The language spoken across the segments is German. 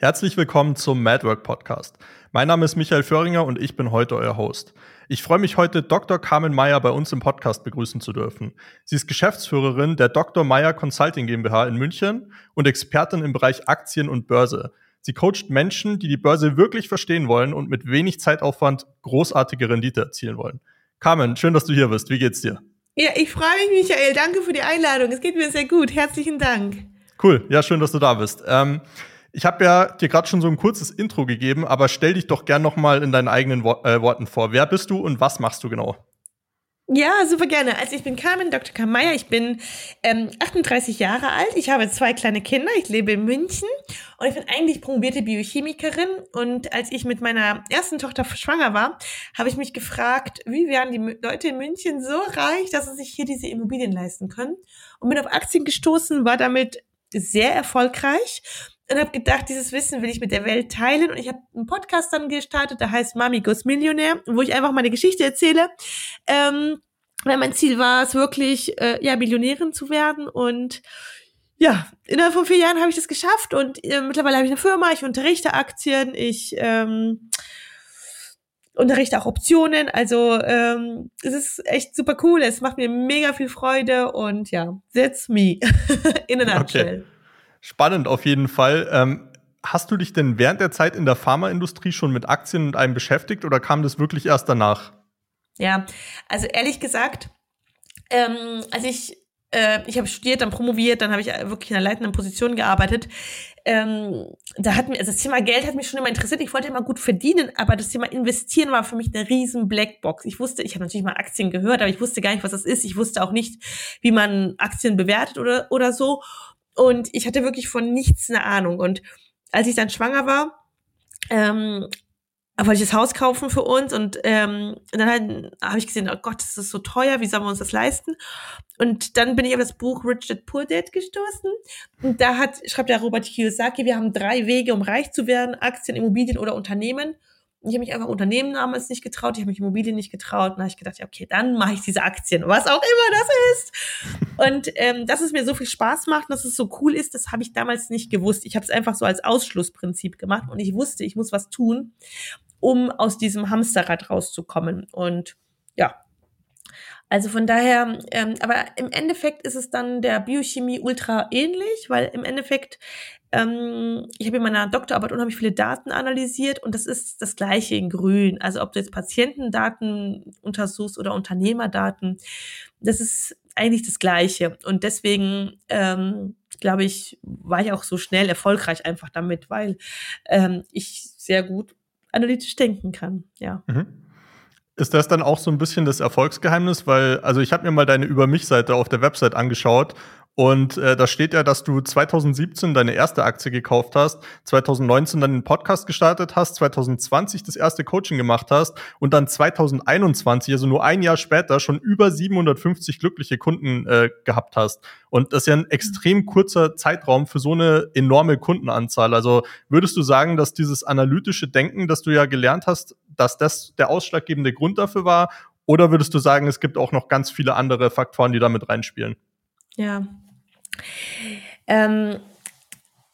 Herzlich willkommen zum Madwork Podcast. Mein Name ist Michael Föhringer und ich bin heute euer Host. Ich freue mich heute, Dr. Carmen Meyer bei uns im Podcast begrüßen zu dürfen. Sie ist Geschäftsführerin der Dr. Meyer Consulting GmbH in München und Expertin im Bereich Aktien und Börse. Sie coacht Menschen, die die Börse wirklich verstehen wollen und mit wenig Zeitaufwand großartige Rendite erzielen wollen. Carmen, schön, dass du hier bist. Wie geht's dir? Ja, ich freue mich, Michael. Danke für die Einladung. Es geht mir sehr gut. Herzlichen Dank. Cool. Ja, schön, dass du da bist. Ähm, ich habe ja dir gerade schon so ein kurzes Intro gegeben, aber stell dich doch gern noch mal in deinen eigenen Wo äh, Worten vor. Wer bist du und was machst du genau? Ja, super gerne. Also ich bin Carmen, Dr. Carmen Meyer. Ich bin ähm, 38 Jahre alt. Ich habe zwei kleine Kinder. Ich lebe in München und ich bin eigentlich promovierte Biochemikerin. Und als ich mit meiner ersten Tochter schwanger war, habe ich mich gefragt, wie werden die Leute in München so reich, dass sie sich hier diese Immobilien leisten können? Und bin auf Aktien gestoßen, war damit sehr erfolgreich und habe gedacht, dieses Wissen will ich mit der Welt teilen. Und ich habe einen Podcast dann gestartet, der heißt Mami Goes Millionär, wo ich einfach meine Geschichte erzähle. Ähm, weil mein Ziel war es wirklich, äh, ja, Millionärin zu werden. Und ja, innerhalb von vier Jahren habe ich das geschafft. Und äh, mittlerweile habe ich eine Firma, ich unterrichte Aktien, ich ähm, unterrichte auch Optionen. Also ähm, es ist echt super cool. Es macht mir mega viel Freude. Und ja, that's me in a nutshell. Okay. Spannend auf jeden Fall. Ähm, hast du dich denn während der Zeit in der Pharmaindustrie schon mit Aktien und einem beschäftigt oder kam das wirklich erst danach? Ja, also ehrlich gesagt, ähm, als ich äh, ich habe studiert, dann promoviert, dann habe ich wirklich in einer leitenden Position gearbeitet. Ähm, da hat mir, also das Thema Geld hat mich schon immer interessiert. Ich wollte immer gut verdienen, aber das Thema Investieren war für mich eine riesen Blackbox. Ich wusste, ich habe natürlich mal Aktien gehört, aber ich wusste gar nicht, was das ist. Ich wusste auch nicht, wie man Aktien bewertet oder, oder so. Und ich hatte wirklich von nichts eine Ahnung. Und als ich dann schwanger war, ähm, wollte ich das Haus kaufen für uns und ähm, dann halt, habe ich gesehen, oh Gott, das ist so teuer, wie sollen wir uns das leisten? Und dann bin ich auf das Buch Rich Dad Poor Dad gestoßen und da hat, schreibt der Robert Kiyosaki, wir haben drei Wege, um reich zu werden, Aktien, Immobilien oder Unternehmen. Ich habe mich einfach Unternehmen damals nicht getraut, ich habe mich Immobilien nicht getraut. Und da habe ich gedacht, ja, okay, dann mache ich diese Aktien, was auch immer das ist. Und ähm, dass es mir so viel Spaß macht, dass es so cool ist, das habe ich damals nicht gewusst. Ich habe es einfach so als Ausschlussprinzip gemacht und ich wusste, ich muss was tun, um aus diesem Hamsterrad rauszukommen. Und ja, also von daher, ähm, aber im Endeffekt ist es dann der Biochemie ultra ähnlich, weil im Endeffekt ähm, ich habe in meiner Doktorarbeit unheimlich viele Daten analysiert und das ist das gleiche in grün. Also ob du jetzt Patientendaten untersuchst oder Unternehmerdaten, das ist eigentlich das gleiche. Und deswegen ähm, glaube ich, war ich auch so schnell erfolgreich einfach damit, weil ähm, ich sehr gut analytisch denken kann. Ja. Mhm. Ist das dann auch so ein bisschen das Erfolgsgeheimnis? Weil, also ich habe mir mal deine Über mich-Seite auf der Website angeschaut und äh, da steht ja, dass du 2017 deine erste Aktie gekauft hast, 2019 dann den Podcast gestartet hast, 2020 das erste Coaching gemacht hast und dann 2021, also nur ein Jahr später, schon über 750 glückliche Kunden äh, gehabt hast. Und das ist ja ein extrem kurzer Zeitraum für so eine enorme Kundenanzahl. Also würdest du sagen, dass dieses analytische Denken, das du ja gelernt hast, dass das der ausschlaggebende Grund dafür war? Oder würdest du sagen, es gibt auch noch ganz viele andere Faktoren, die damit reinspielen? Ja, ähm,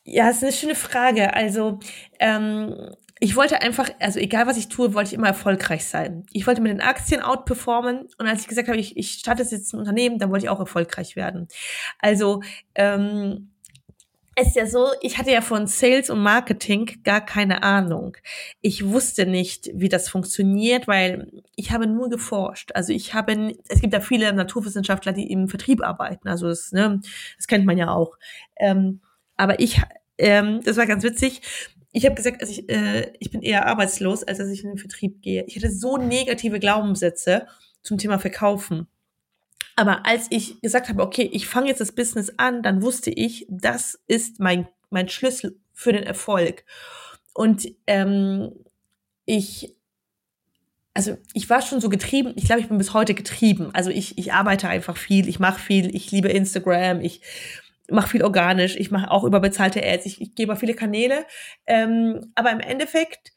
ja, ist eine schöne Frage. Also, ähm, ich wollte einfach, also egal was ich tue, wollte ich immer erfolgreich sein. Ich wollte mit den Aktien outperformen und als ich gesagt habe, ich, ich starte jetzt ein Unternehmen, dann wollte ich auch erfolgreich werden. Also, ähm, es ist ja so, ich hatte ja von Sales und Marketing gar keine Ahnung. Ich wusste nicht, wie das funktioniert, weil ich habe nur geforscht. Also ich habe, es gibt ja viele Naturwissenschaftler, die im Vertrieb arbeiten. Also das, ne, das kennt man ja auch. Ähm, aber ich, ähm, das war ganz witzig. Ich habe gesagt, also ich, äh, ich bin eher arbeitslos, als dass ich in den Vertrieb gehe. Ich hatte so negative Glaubenssätze zum Thema Verkaufen. Aber als ich gesagt habe, okay, ich fange jetzt das Business an, dann wusste ich, das ist mein, mein Schlüssel für den Erfolg. Und ähm, ich, also ich war schon so getrieben, ich glaube, ich bin bis heute getrieben. Also ich, ich arbeite einfach viel, ich mache viel, ich liebe Instagram, ich mache viel organisch, ich mache auch überbezahlte Ads, ich, ich gebe viele Kanäle. Ähm, aber im Endeffekt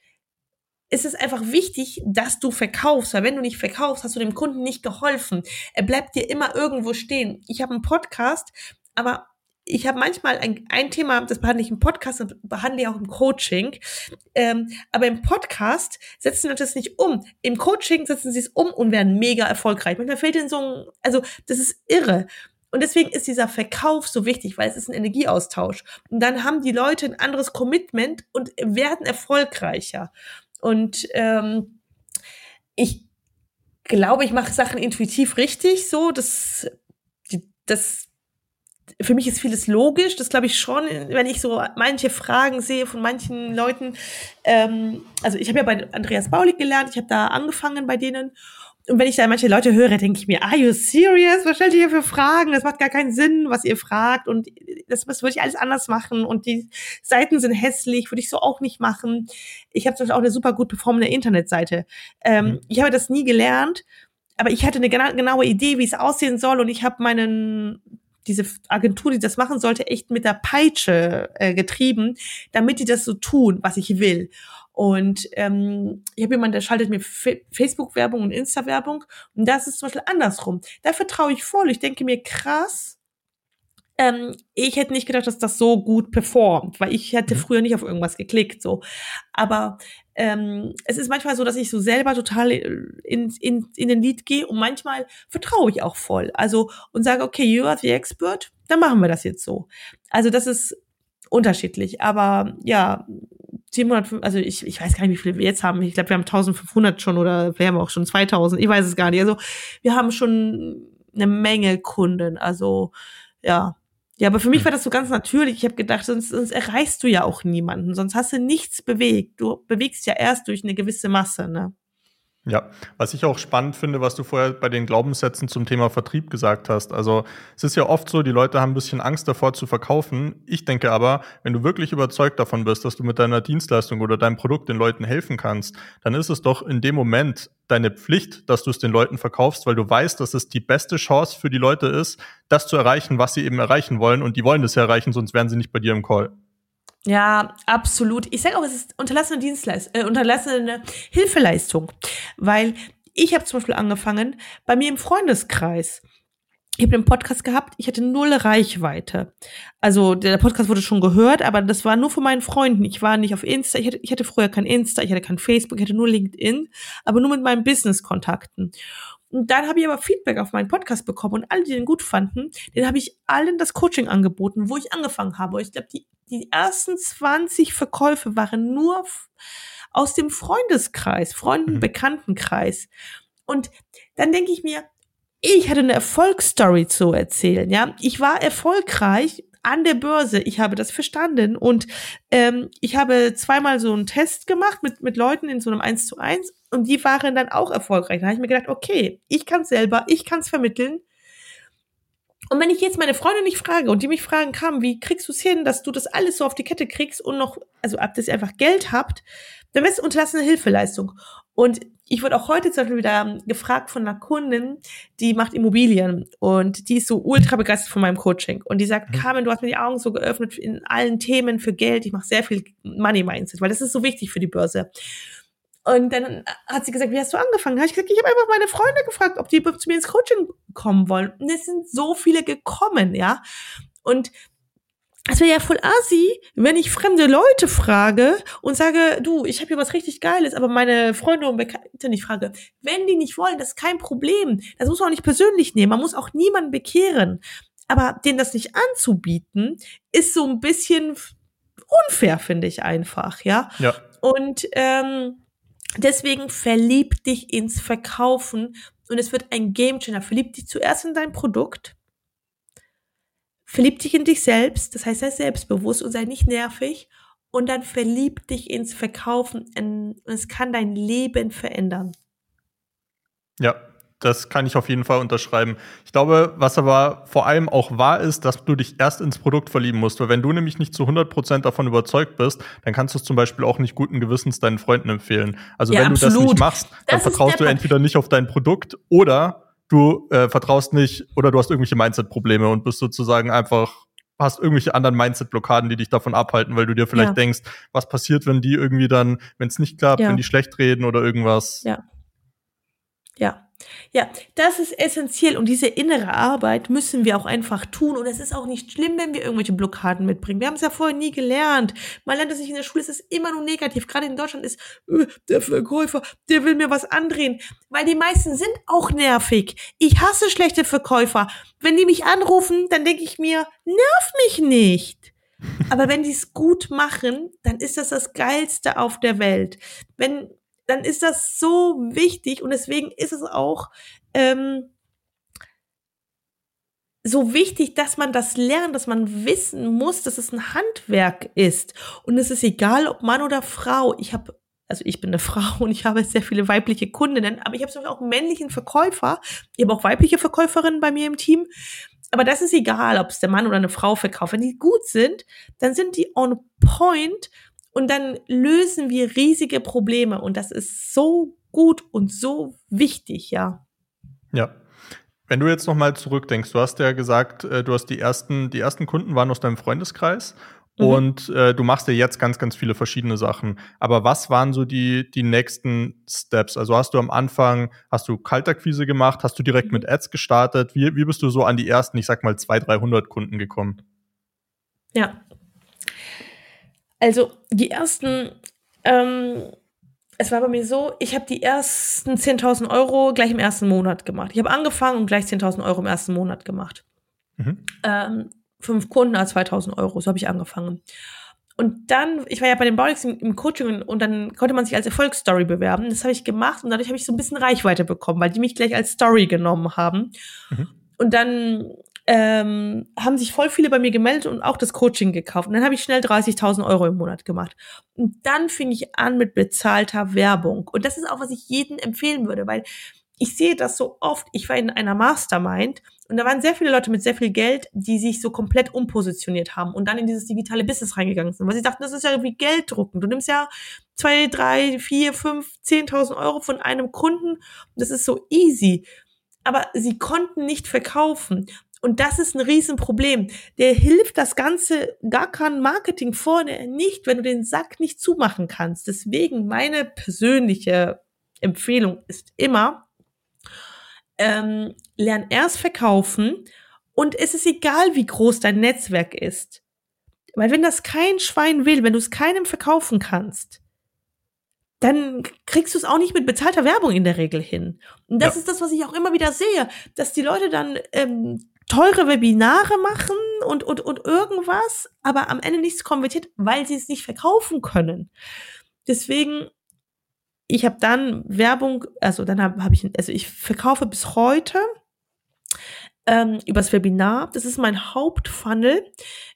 ist es einfach wichtig, dass du verkaufst, weil wenn du nicht verkaufst, hast du dem Kunden nicht geholfen. Er bleibt dir immer irgendwo stehen. Ich habe einen Podcast, aber ich habe manchmal ein, ein Thema, das behandle ich im Podcast und behandle ich auch im Coaching. Ähm, aber im Podcast setzen wir das nicht um. Im Coaching setzen sie es um und werden mega erfolgreich. Manchmal fällt ihnen so ein, also das ist irre. Und deswegen ist dieser Verkauf so wichtig, weil es ist ein Energieaustausch. Und dann haben die Leute ein anderes Commitment und werden erfolgreicher. Und ähm, ich glaube, ich mache Sachen intuitiv richtig, so, das, das, für mich ist vieles logisch, das glaube ich schon, wenn ich so manche Fragen sehe von manchen Leuten. Ähm, also ich habe ja bei Andreas Baulig gelernt, ich habe da angefangen bei denen. Und wenn ich da manche Leute höre, denke ich mir, are you serious? Was stellt ihr hier für Fragen? Das macht gar keinen Sinn, was ihr fragt. Und das, das würde ich alles anders machen. Und die Seiten sind hässlich, würde ich so auch nicht machen. Ich habe zum Beispiel auch eine super gut performende Internetseite. Ähm, mhm. Ich habe das nie gelernt, aber ich hatte eine gena genaue Idee, wie es aussehen soll. Und ich habe meinen diese Agentur, die das machen sollte, echt mit der Peitsche äh, getrieben, damit die das so tun, was ich will. Und ähm, ich habe jemanden, der schaltet mir Facebook-Werbung und Insta-Werbung. Und das ist zum Beispiel andersrum. Da vertraue ich voll. Ich denke mir, krass, ähm, ich hätte nicht gedacht, dass das so gut performt, weil ich hätte mhm. früher nicht auf irgendwas geklickt. so. Aber ähm, es ist manchmal so, dass ich so selber total in, in, in den Lied gehe und manchmal vertraue ich auch voll. Also und sage, okay, you are the expert, dann machen wir das jetzt so. Also das ist unterschiedlich. Aber ja, 700, also ich, ich weiß gar nicht, wie viele wir jetzt haben. Ich glaube, wir haben 1500 schon oder wir haben auch schon 2000. Ich weiß es gar nicht. Also wir haben schon eine Menge Kunden. Also ja. Ja, aber für mich hm. war das so ganz natürlich. Ich habe gedacht, sonst, sonst erreichst du ja auch niemanden. Sonst hast du nichts bewegt. Du bewegst ja erst durch eine gewisse Masse, ne? Ja, was ich auch spannend finde, was du vorher bei den Glaubenssätzen zum Thema Vertrieb gesagt hast. Also es ist ja oft so, die Leute haben ein bisschen Angst davor zu verkaufen. Ich denke aber, wenn du wirklich überzeugt davon bist, dass du mit deiner Dienstleistung oder deinem Produkt den Leuten helfen kannst, dann ist es doch in dem Moment deine Pflicht, dass du es den Leuten verkaufst, weil du weißt, dass es die beste Chance für die Leute ist, das zu erreichen, was sie eben erreichen wollen. Und die wollen das ja erreichen, sonst wären sie nicht bei dir im Call. Ja, absolut. Ich sage auch, es ist unterlassene Dienstleistung, äh, unterlassene Hilfeleistung, weil ich habe zum Beispiel angefangen bei mir im Freundeskreis. Ich habe einen Podcast gehabt, ich hatte null Reichweite. Also der Podcast wurde schon gehört, aber das war nur von meinen Freunden. Ich war nicht auf Insta, ich hatte, ich hatte früher kein Insta, ich hatte kein Facebook, ich hatte nur LinkedIn, aber nur mit meinen Business-Kontakten. Und dann habe ich aber Feedback auf meinen Podcast bekommen und alle, die den gut fanden, den habe ich allen das Coaching angeboten, wo ich angefangen habe. Ich glaube, die die ersten 20 Verkäufe waren nur aus dem Freundeskreis, Freunden, mhm. Bekanntenkreis. Und dann denke ich mir, ich hatte eine Erfolgsstory zu erzählen, ja. Ich war erfolgreich an der Börse. Ich habe das verstanden und ähm, ich habe zweimal so einen Test gemacht mit, mit Leuten in so einem 1 zu 1 und die waren dann auch erfolgreich. Da habe ich mir gedacht, okay, ich kann es selber, ich kann es vermitteln und wenn ich jetzt meine Freunde nicht frage und die mich fragen, kam, wie kriegst du es hin, dass du das alles so auf die Kette kriegst und noch, also ab dass ihr einfach Geld habt, dann wäre es unterlassene Hilfeleistung. Und ich wurde auch heute zum Beispiel wieder gefragt von einer Kundin, die macht Immobilien und die ist so ultra begeistert von meinem Coaching. Und die sagt, mhm. Carmen, du hast mir die Augen so geöffnet in allen Themen für Geld. Ich mache sehr viel Money Mindset, weil das ist so wichtig für die Börse. Und dann hat sie gesagt, wie hast du angefangen? Da habe ich gesagt, ich habe einfach meine Freunde gefragt, ob die zu mir ins Coaching kommen wollen. Und es sind so viele gekommen, ja. Und es wäre ja voll assi, wenn ich fremde Leute frage und sage, du, ich habe hier was richtig Geiles, aber meine Freunde und Bekannte nicht frage. Wenn die nicht wollen, das ist kein Problem. Das muss man auch nicht persönlich nehmen. Man muss auch niemanden bekehren. Aber denen das nicht anzubieten, ist so ein bisschen unfair, finde ich einfach, ja. Ja. Und ähm, Deswegen verlieb dich ins Verkaufen und es wird ein Gamechanger. Verlieb dich zuerst in dein Produkt. Verlieb dich in dich selbst. Das heißt, sei selbstbewusst und sei nicht nervig. Und dann verlieb dich ins Verkaufen und es kann dein Leben verändern. Ja, das kann ich auf jeden Fall unterschreiben. Ich glaube, was aber vor allem auch wahr ist, dass du dich erst ins Produkt verlieben musst. Weil wenn du nämlich nicht zu 100% davon überzeugt bist, dann kannst du es zum Beispiel auch nicht guten Gewissens deinen Freunden empfehlen. Also ja, wenn absolut. du das nicht machst, dann das vertraust du entweder nicht auf dein Produkt oder du äh, vertraust nicht oder du hast irgendwelche Mindset-Probleme und bist sozusagen einfach hast irgendwelche anderen Mindset-Blockaden, die dich davon abhalten, weil du dir vielleicht ja. denkst, was passiert, wenn die irgendwie dann, wenn es nicht klappt, ja. wenn die schlecht reden oder irgendwas. Ja. Ja, Ja, das ist essentiell und diese innere Arbeit müssen wir auch einfach tun und es ist auch nicht schlimm, wenn wir irgendwelche Blockaden mitbringen. Wir haben es ja vorher nie gelernt. Man lernt es nicht in der Schule, es ist immer nur negativ. Gerade in Deutschland ist äh, der Verkäufer, der will mir was andrehen, weil die meisten sind auch nervig. Ich hasse schlechte Verkäufer. Wenn die mich anrufen, dann denke ich mir, nerv mich nicht. Aber wenn die es gut machen, dann ist das das Geilste auf der Welt. Wenn dann ist das so wichtig und deswegen ist es auch ähm, so wichtig, dass man das lernt, dass man wissen muss, dass es ein Handwerk ist. Und es ist egal, ob Mann oder Frau. Ich habe, also ich bin eine Frau und ich habe sehr viele weibliche Kundinnen, aber ich habe sogar auch einen männlichen Verkäufer. Ich habe auch weibliche Verkäuferinnen bei mir im Team. Aber das ist egal, ob es der Mann oder eine Frau verkauft. Wenn die gut sind, dann sind die on point und dann lösen wir riesige Probleme und das ist so gut und so wichtig, ja. Ja. Wenn du jetzt noch mal zurückdenkst, du hast ja gesagt, äh, du hast die ersten, die ersten Kunden waren aus deinem Freundeskreis mhm. und äh, du machst ja jetzt ganz, ganz viele verschiedene Sachen. Aber was waren so die, die nächsten Steps? Also hast du am Anfang, hast du Kaltakquise gemacht, hast du direkt mit Ads gestartet? Wie, wie bist du so an die ersten, ich sag mal, 200, 300 Kunden gekommen? Ja, also die ersten, ähm, es war bei mir so, ich habe die ersten 10.000 Euro gleich im ersten Monat gemacht. Ich habe angefangen und gleich 10.000 Euro im ersten Monat gemacht. Mhm. Ähm, fünf Kunden als 2.000 Euro, so habe ich angefangen. Und dann, ich war ja bei den Baulex im, im, Coaching und dann konnte man sich als Erfolgsstory bewerben. Das habe ich gemacht und dadurch habe ich so ein bisschen Reichweite bekommen, weil die mich gleich als Story genommen haben. Mhm. Und dann ähm, haben sich voll viele bei mir gemeldet und auch das Coaching gekauft. Und dann habe ich schnell 30.000 Euro im Monat gemacht. Und dann fing ich an mit bezahlter Werbung. Und das ist auch, was ich jedem empfehlen würde, weil ich sehe das so oft. Ich war in einer Mastermind und da waren sehr viele Leute mit sehr viel Geld, die sich so komplett umpositioniert haben und dann in dieses digitale Business reingegangen sind. Weil sie dachten, das ist ja wie Geld drucken. Du nimmst ja zwei, drei, vier, fünf, zehntausend Euro von einem Kunden. Das ist so easy aber sie konnten nicht verkaufen. Und das ist ein Riesenproblem. Der hilft das Ganze gar kein Marketing vorne nicht, wenn du den Sack nicht zumachen kannst. Deswegen meine persönliche Empfehlung ist immer, ähm, lern erst verkaufen und es ist egal, wie groß dein Netzwerk ist. Weil wenn das kein Schwein will, wenn du es keinem verkaufen kannst, dann kriegst du es auch nicht mit bezahlter Werbung in der Regel hin. Und das ja. ist das, was ich auch immer wieder sehe, dass die Leute dann ähm, teure Webinare machen und, und, und irgendwas, aber am Ende nichts konvertiert, weil sie es nicht verkaufen können. Deswegen, ich habe dann Werbung, also dann habe hab ich, also ich verkaufe bis heute ähm, übers Webinar. Das ist mein Hauptfunnel.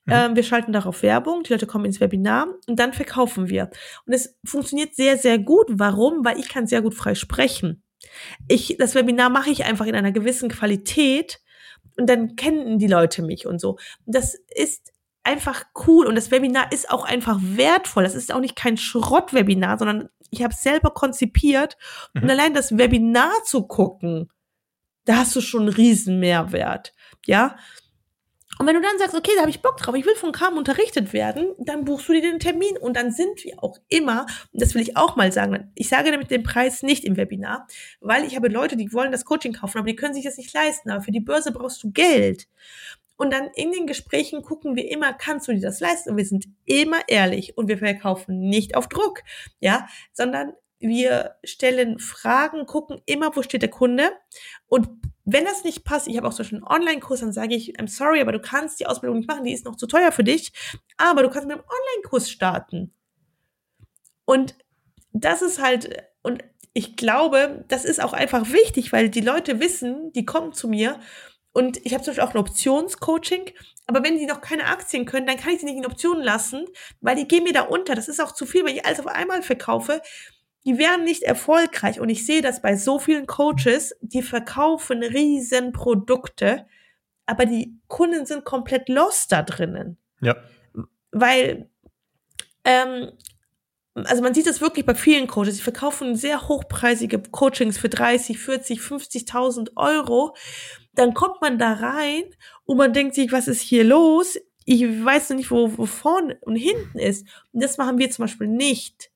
Mhm. Ähm, wir schalten darauf Werbung, die Leute kommen ins Webinar und dann verkaufen wir. Und es funktioniert sehr, sehr gut. Warum? Weil ich kann sehr gut frei sprechen. Ich, das Webinar mache ich einfach in einer gewissen Qualität, und dann kennen die Leute mich und so. Das ist einfach cool und das Webinar ist auch einfach wertvoll. Das ist auch nicht kein Schrottwebinar, sondern ich habe es selber konzipiert mhm. und allein das Webinar zu gucken, da hast du schon einen riesen Mehrwert. Ja, und wenn du dann sagst, okay, da habe ich Bock drauf, ich will von Carmen unterrichtet werden, dann buchst du dir den Termin und dann sind wir auch immer, und das will ich auch mal sagen, ich sage damit den Preis nicht im Webinar, weil ich habe Leute, die wollen das Coaching kaufen, aber die können sich das nicht leisten, aber für die Börse brauchst du Geld. Und dann in den Gesprächen gucken wir immer, kannst du dir das leisten? Und wir sind immer ehrlich und wir verkaufen nicht auf Druck, ja, sondern wir stellen Fragen, gucken immer, wo steht der Kunde und wenn das nicht passt, ich habe auch so einen Online-Kurs, dann sage ich, I'm sorry, aber du kannst die Ausbildung nicht machen, die ist noch zu teuer für dich, aber du kannst mit einem Online-Kurs starten. Und das ist halt, und ich glaube, das ist auch einfach wichtig, weil die Leute wissen, die kommen zu mir und ich habe zum Beispiel auch ein Optionscoaching, aber wenn die noch keine Aktien können, dann kann ich sie nicht in Optionen lassen, weil die gehen mir da unter. Das ist auch zu viel, weil ich alles auf einmal verkaufe die werden nicht erfolgreich. Und ich sehe das bei so vielen Coaches, die verkaufen riesen Produkte, aber die Kunden sind komplett lost da drinnen. Ja. Weil, ähm, also man sieht das wirklich bei vielen Coaches, die verkaufen sehr hochpreisige Coachings für 30, 40, 50.000 Euro. Dann kommt man da rein und man denkt sich, was ist hier los? Ich weiß noch nicht, wo, wo vorne und hinten ist. Und das machen wir zum Beispiel nicht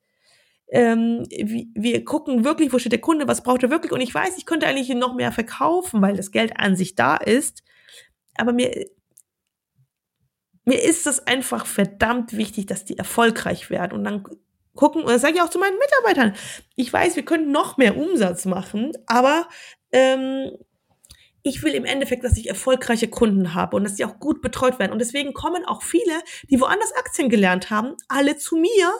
ähm, wir gucken wirklich, wo steht der Kunde, was braucht er wirklich. Und ich weiß, ich könnte eigentlich noch mehr verkaufen, weil das Geld an sich da ist. Aber mir, mir ist es einfach verdammt wichtig, dass die erfolgreich werden. Und dann gucken, und das sage ich auch zu meinen Mitarbeitern. Ich weiß, wir können noch mehr Umsatz machen, aber ähm, ich will im Endeffekt, dass ich erfolgreiche Kunden habe und dass die auch gut betreut werden. Und deswegen kommen auch viele, die woanders Aktien gelernt haben, alle zu mir,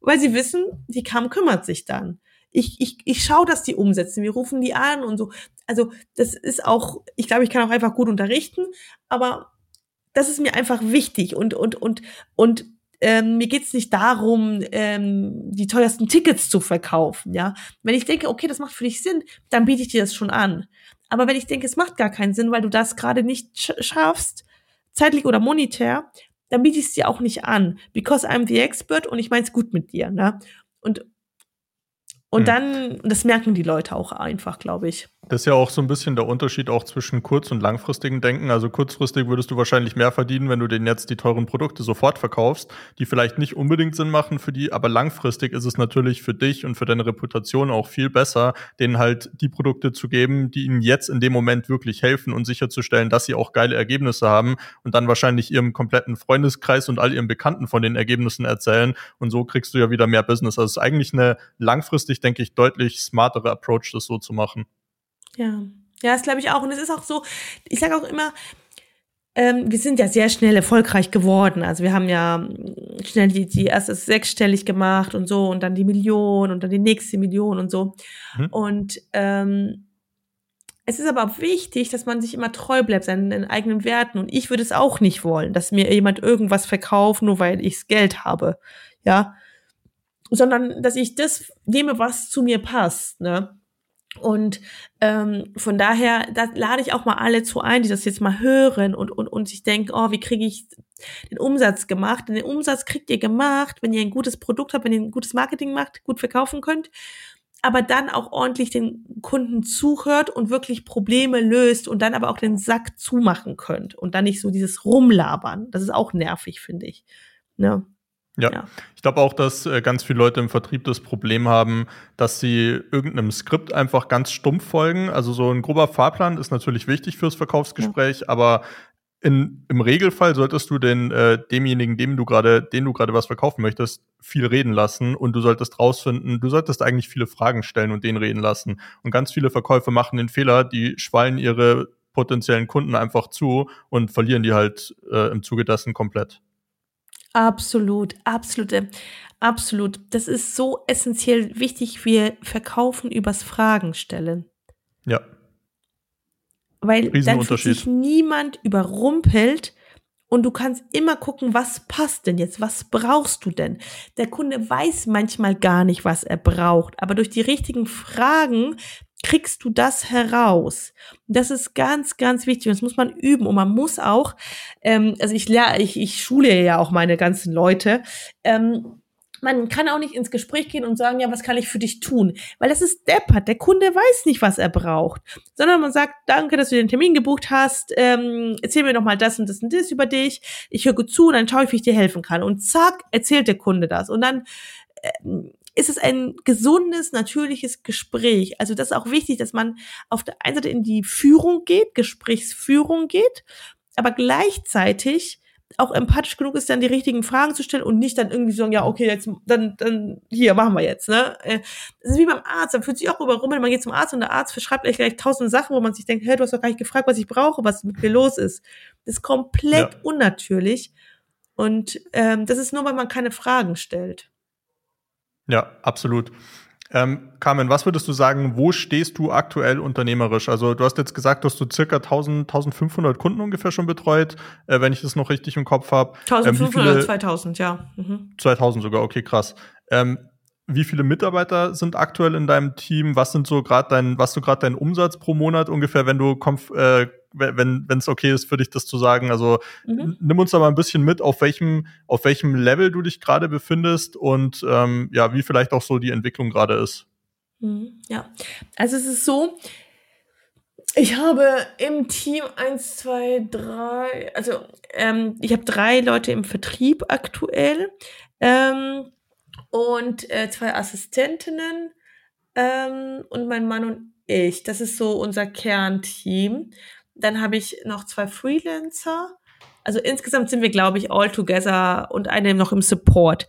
weil sie wissen, die Kam kümmert sich dann. Ich, ich, ich schaue, dass die umsetzen. Wir rufen die an und so. Also das ist auch, ich glaube, ich kann auch einfach gut unterrichten, aber das ist mir einfach wichtig und und und und ähm, mir geht's nicht darum, ähm, die teuersten Tickets zu verkaufen, ja. Wenn ich denke, okay, das macht für dich Sinn, dann biete ich dir das schon an. Aber wenn ich denke, es macht gar keinen Sinn, weil du das gerade nicht sch schaffst, zeitlich oder monetär, dann biete ich es dir auch nicht an. Because I'm the expert und ich mein's gut mit dir, ne? Und und hm. dann, das merken die Leute auch einfach, glaube ich. Das ist ja auch so ein bisschen der Unterschied auch zwischen kurz- und langfristigen Denken. Also kurzfristig würdest du wahrscheinlich mehr verdienen, wenn du denen jetzt die teuren Produkte sofort verkaufst, die vielleicht nicht unbedingt Sinn machen für die, aber langfristig ist es natürlich für dich und für deine Reputation auch viel besser, denen halt die Produkte zu geben, die ihnen jetzt in dem Moment wirklich helfen und sicherzustellen, dass sie auch geile Ergebnisse haben und dann wahrscheinlich ihrem kompletten Freundeskreis und all ihren Bekannten von den Ergebnissen erzählen und so kriegst du ja wieder mehr Business. Also es ist eigentlich eine langfristig, denke ich, deutlich smartere Approach, das so zu machen. Ja, ja, das glaube ich auch. Und es ist auch so, ich sage auch immer, ähm, wir sind ja sehr schnell erfolgreich geworden. Also wir haben ja schnell die, die erste sechsstellig gemacht und so und dann die Million und dann die nächste Million und so. Mhm. Und ähm, es ist aber auch wichtig, dass man sich immer treu bleibt, seinen, eigenen Werten. Und ich würde es auch nicht wollen, dass mir jemand irgendwas verkauft, nur weil ich Geld habe. Ja. Sondern, dass ich das nehme, was zu mir passt. Ne? Und ähm, von daher, da lade ich auch mal alle zu ein, die das jetzt mal hören und, und, und sich denken, oh, wie kriege ich den Umsatz gemacht? Denn den Umsatz kriegt ihr gemacht, wenn ihr ein gutes Produkt habt, wenn ihr ein gutes Marketing macht, gut verkaufen könnt, aber dann auch ordentlich den Kunden zuhört und wirklich Probleme löst und dann aber auch den Sack zumachen könnt und dann nicht so dieses Rumlabern. Das ist auch nervig, finde ich. Ne? Ja. Ich glaube auch, dass äh, ganz viele Leute im Vertrieb das Problem haben, dass sie irgendeinem Skript einfach ganz stumpf folgen. Also so ein grober Fahrplan ist natürlich wichtig fürs Verkaufsgespräch, ja. aber in, im Regelfall solltest du den äh, demjenigen, dem du gerade, den du gerade was verkaufen möchtest, viel reden lassen und du solltest rausfinden, du solltest eigentlich viele Fragen stellen und den reden lassen. Und ganz viele Verkäufer machen den Fehler, die schwallen ihre potenziellen Kunden einfach zu und verlieren die halt äh, im Zuge dessen komplett. Absolut, absolute, absolut. Das ist so essentiell wichtig. Wir verkaufen übers Fragen stellen. Ja. Weil dann fühlt sich niemand überrumpelt und du kannst immer gucken, was passt denn jetzt? Was brauchst du denn? Der Kunde weiß manchmal gar nicht, was er braucht, aber durch die richtigen Fragen kriegst du das heraus. Das ist ganz, ganz wichtig. Und das muss man üben. Und man muss auch, ähm, also ich lehre, ich, ich schule ja auch meine ganzen Leute. Ähm, man kann auch nicht ins Gespräch gehen und sagen, ja, was kann ich für dich tun? Weil das ist deppert. Der Kunde weiß nicht, was er braucht. Sondern man sagt, danke, dass du den Termin gebucht hast. Ähm, erzähl mir noch mal das und das und das über dich. Ich höre gut zu und dann schaue ich, wie ich dir helfen kann. Und zack, erzählt der Kunde das. Und dann ähm, ist es ein gesundes, natürliches Gespräch. Also das ist auch wichtig, dass man auf der einen Seite in die Führung geht, Gesprächsführung geht, aber gleichzeitig auch empathisch genug ist, dann die richtigen Fragen zu stellen und nicht dann irgendwie so, ja, okay, jetzt, dann, dann, hier, machen wir jetzt, ne? Äh, das ist wie beim Arzt, man fühlt sich auch überrummelt, man geht zum Arzt und der Arzt verschreibt euch gleich tausend Sachen, wo man sich denkt, hey, du hast doch gar nicht gefragt, was ich brauche, was mit mir los ist. Das ist komplett ja. unnatürlich und ähm, das ist nur, weil man keine Fragen stellt. Ja, absolut. Ähm, Carmen, was würdest du sagen, wo stehst du aktuell unternehmerisch? Also du hast jetzt gesagt, dass du circa 1000, 1500 Kunden ungefähr schon betreut, äh, wenn ich das noch richtig im Kopf habe. 1500 ähm, 2000, ja. Mhm. 2000 sogar, okay, krass. Ähm, wie viele Mitarbeiter sind aktuell in deinem Team? Was sind so gerade dein, was so gerade dein Umsatz pro Monat ungefähr, wenn du konf äh, wenn es okay ist für dich, das zu sagen. Also mhm. nimm uns da mal ein bisschen mit, auf welchem auf welchem Level du dich gerade befindest und ähm, ja, wie vielleicht auch so die Entwicklung gerade ist. Mhm. Ja, also es ist so. Ich habe im Team eins, zwei, drei, also ähm, ich habe drei Leute im Vertrieb aktuell. Ähm, und äh, zwei Assistentinnen ähm, und mein Mann und ich. Das ist so unser Kernteam. Dann habe ich noch zwei Freelancer. Also insgesamt sind wir, glaube ich, all together und eine noch im Support.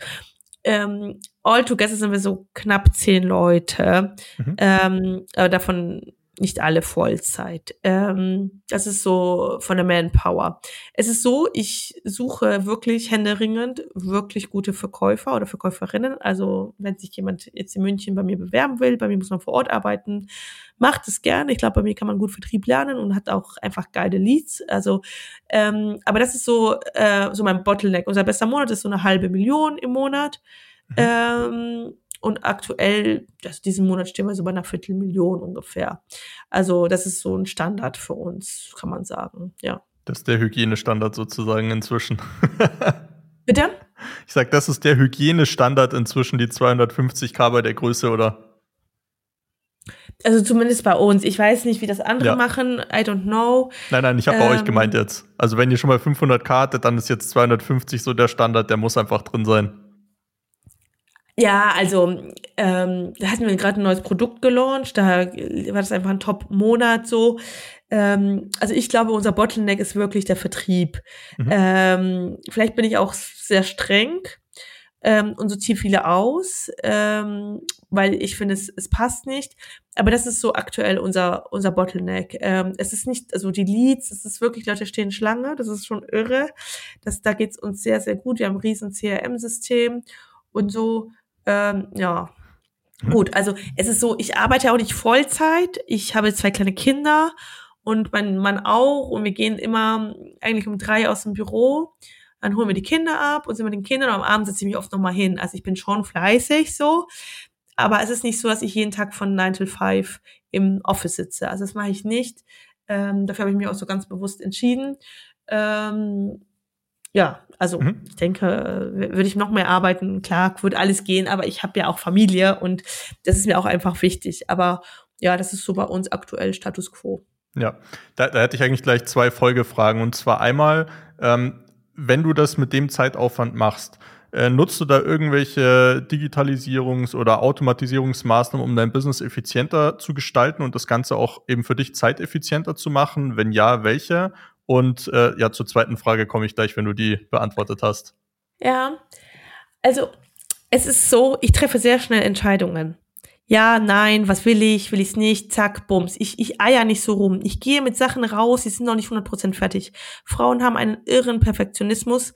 Ähm, all together sind wir so knapp zehn Leute. Mhm. Ähm, davon nicht alle Vollzeit. Ähm, das ist so von der Manpower. Es ist so, ich suche wirklich händeringend wirklich gute Verkäufer oder Verkäuferinnen. Also wenn sich jemand jetzt in München bei mir bewerben will, bei mir muss man vor Ort arbeiten, macht es gerne. Ich glaube, bei mir kann man gut Vertrieb lernen und hat auch einfach geile Leads. Also, ähm, aber das ist so, äh, so mein Bottleneck. Unser bester Monat ist so eine halbe Million im Monat. Mhm. Ähm, und aktuell, also diesen Monat stehen wir so bei einer Viertelmillion ungefähr. Also das ist so ein Standard für uns, kann man sagen, ja. Das ist der Hygienestandard sozusagen inzwischen. Bitte? Ich sag, das ist der Hygienestandard inzwischen, die 250k bei der Größe, oder? Also zumindest bei uns. Ich weiß nicht, wie das andere ja. machen. I don't know. Nein, nein, ich habe ähm, bei euch ähm, gemeint jetzt. Also wenn ihr schon mal 500k hattet, dann ist jetzt 250 so der Standard. Der muss einfach drin sein. Ja, also ähm, da hatten wir gerade ein neues Produkt gelauncht, da war das einfach ein Top-Monat so. Ähm, also ich glaube, unser Bottleneck ist wirklich der Vertrieb. Mhm. Ähm, vielleicht bin ich auch sehr streng ähm, und so ziehe viele aus, ähm, weil ich finde, es, es passt nicht. Aber das ist so aktuell unser, unser Bottleneck. Ähm, es ist nicht, also die Leads, es ist wirklich, Leute stehen Schlange, das ist schon irre. Das, da geht's uns sehr, sehr gut. Wir haben ein riesen CRM-System und so. Ähm, ja. Gut, also es ist so, ich arbeite auch nicht Vollzeit. Ich habe zwei kleine Kinder und mein Mann auch. Und wir gehen immer eigentlich um drei aus dem Büro. Dann holen wir die Kinder ab und sind mit den Kindern und am Abend setze ich mich oft nochmal hin. Also ich bin schon fleißig so. Aber es ist nicht so, dass ich jeden Tag von 9 till 5 im Office sitze. Also das mache ich nicht. Ähm, dafür habe ich mich auch so ganz bewusst entschieden. Ähm, ja, also mhm. ich denke, würde ich noch mehr arbeiten, klar, würde alles gehen, aber ich habe ja auch Familie und das ist mir auch einfach wichtig. Aber ja, das ist so bei uns aktuell Status quo. Ja, da, da hätte ich eigentlich gleich zwei Folgefragen. Und zwar einmal, ähm, wenn du das mit dem Zeitaufwand machst, äh, nutzt du da irgendwelche Digitalisierungs- oder Automatisierungsmaßnahmen, um dein Business effizienter zu gestalten und das Ganze auch eben für dich zeiteffizienter zu machen? Wenn ja, welche? Und äh, ja, zur zweiten Frage komme ich gleich, wenn du die beantwortet hast. Ja, also es ist so, ich treffe sehr schnell Entscheidungen. Ja, nein, was will ich, will ich es nicht, zack, bums. Ich, ich eier nicht so rum. Ich gehe mit Sachen raus, die sind noch nicht 100% fertig. Frauen haben einen irren Perfektionismus.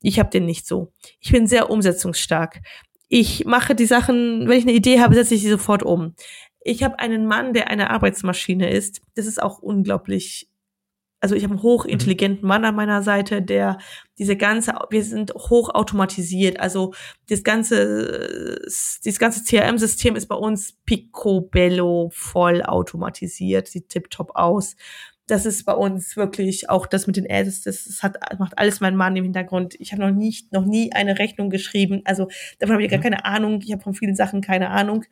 Ich habe den nicht so. Ich bin sehr umsetzungsstark. Ich mache die Sachen, wenn ich eine Idee habe, setze ich sie sofort um. Ich habe einen Mann, der eine Arbeitsmaschine ist. Das ist auch unglaublich also ich habe einen hochintelligenten Mann an meiner Seite, der diese ganze, wir sind hoch automatisiert, also das ganze, dieses ganze CRM-System ist bei uns picobello voll automatisiert, sieht tipptopp aus. Das ist bei uns wirklich auch das mit den Ads, das, das hat, macht alles mein Mann im Hintergrund. Ich habe noch nicht, noch nie eine Rechnung geschrieben, also davon habe ich gar mhm. keine Ahnung. Ich habe von vielen Sachen keine Ahnung.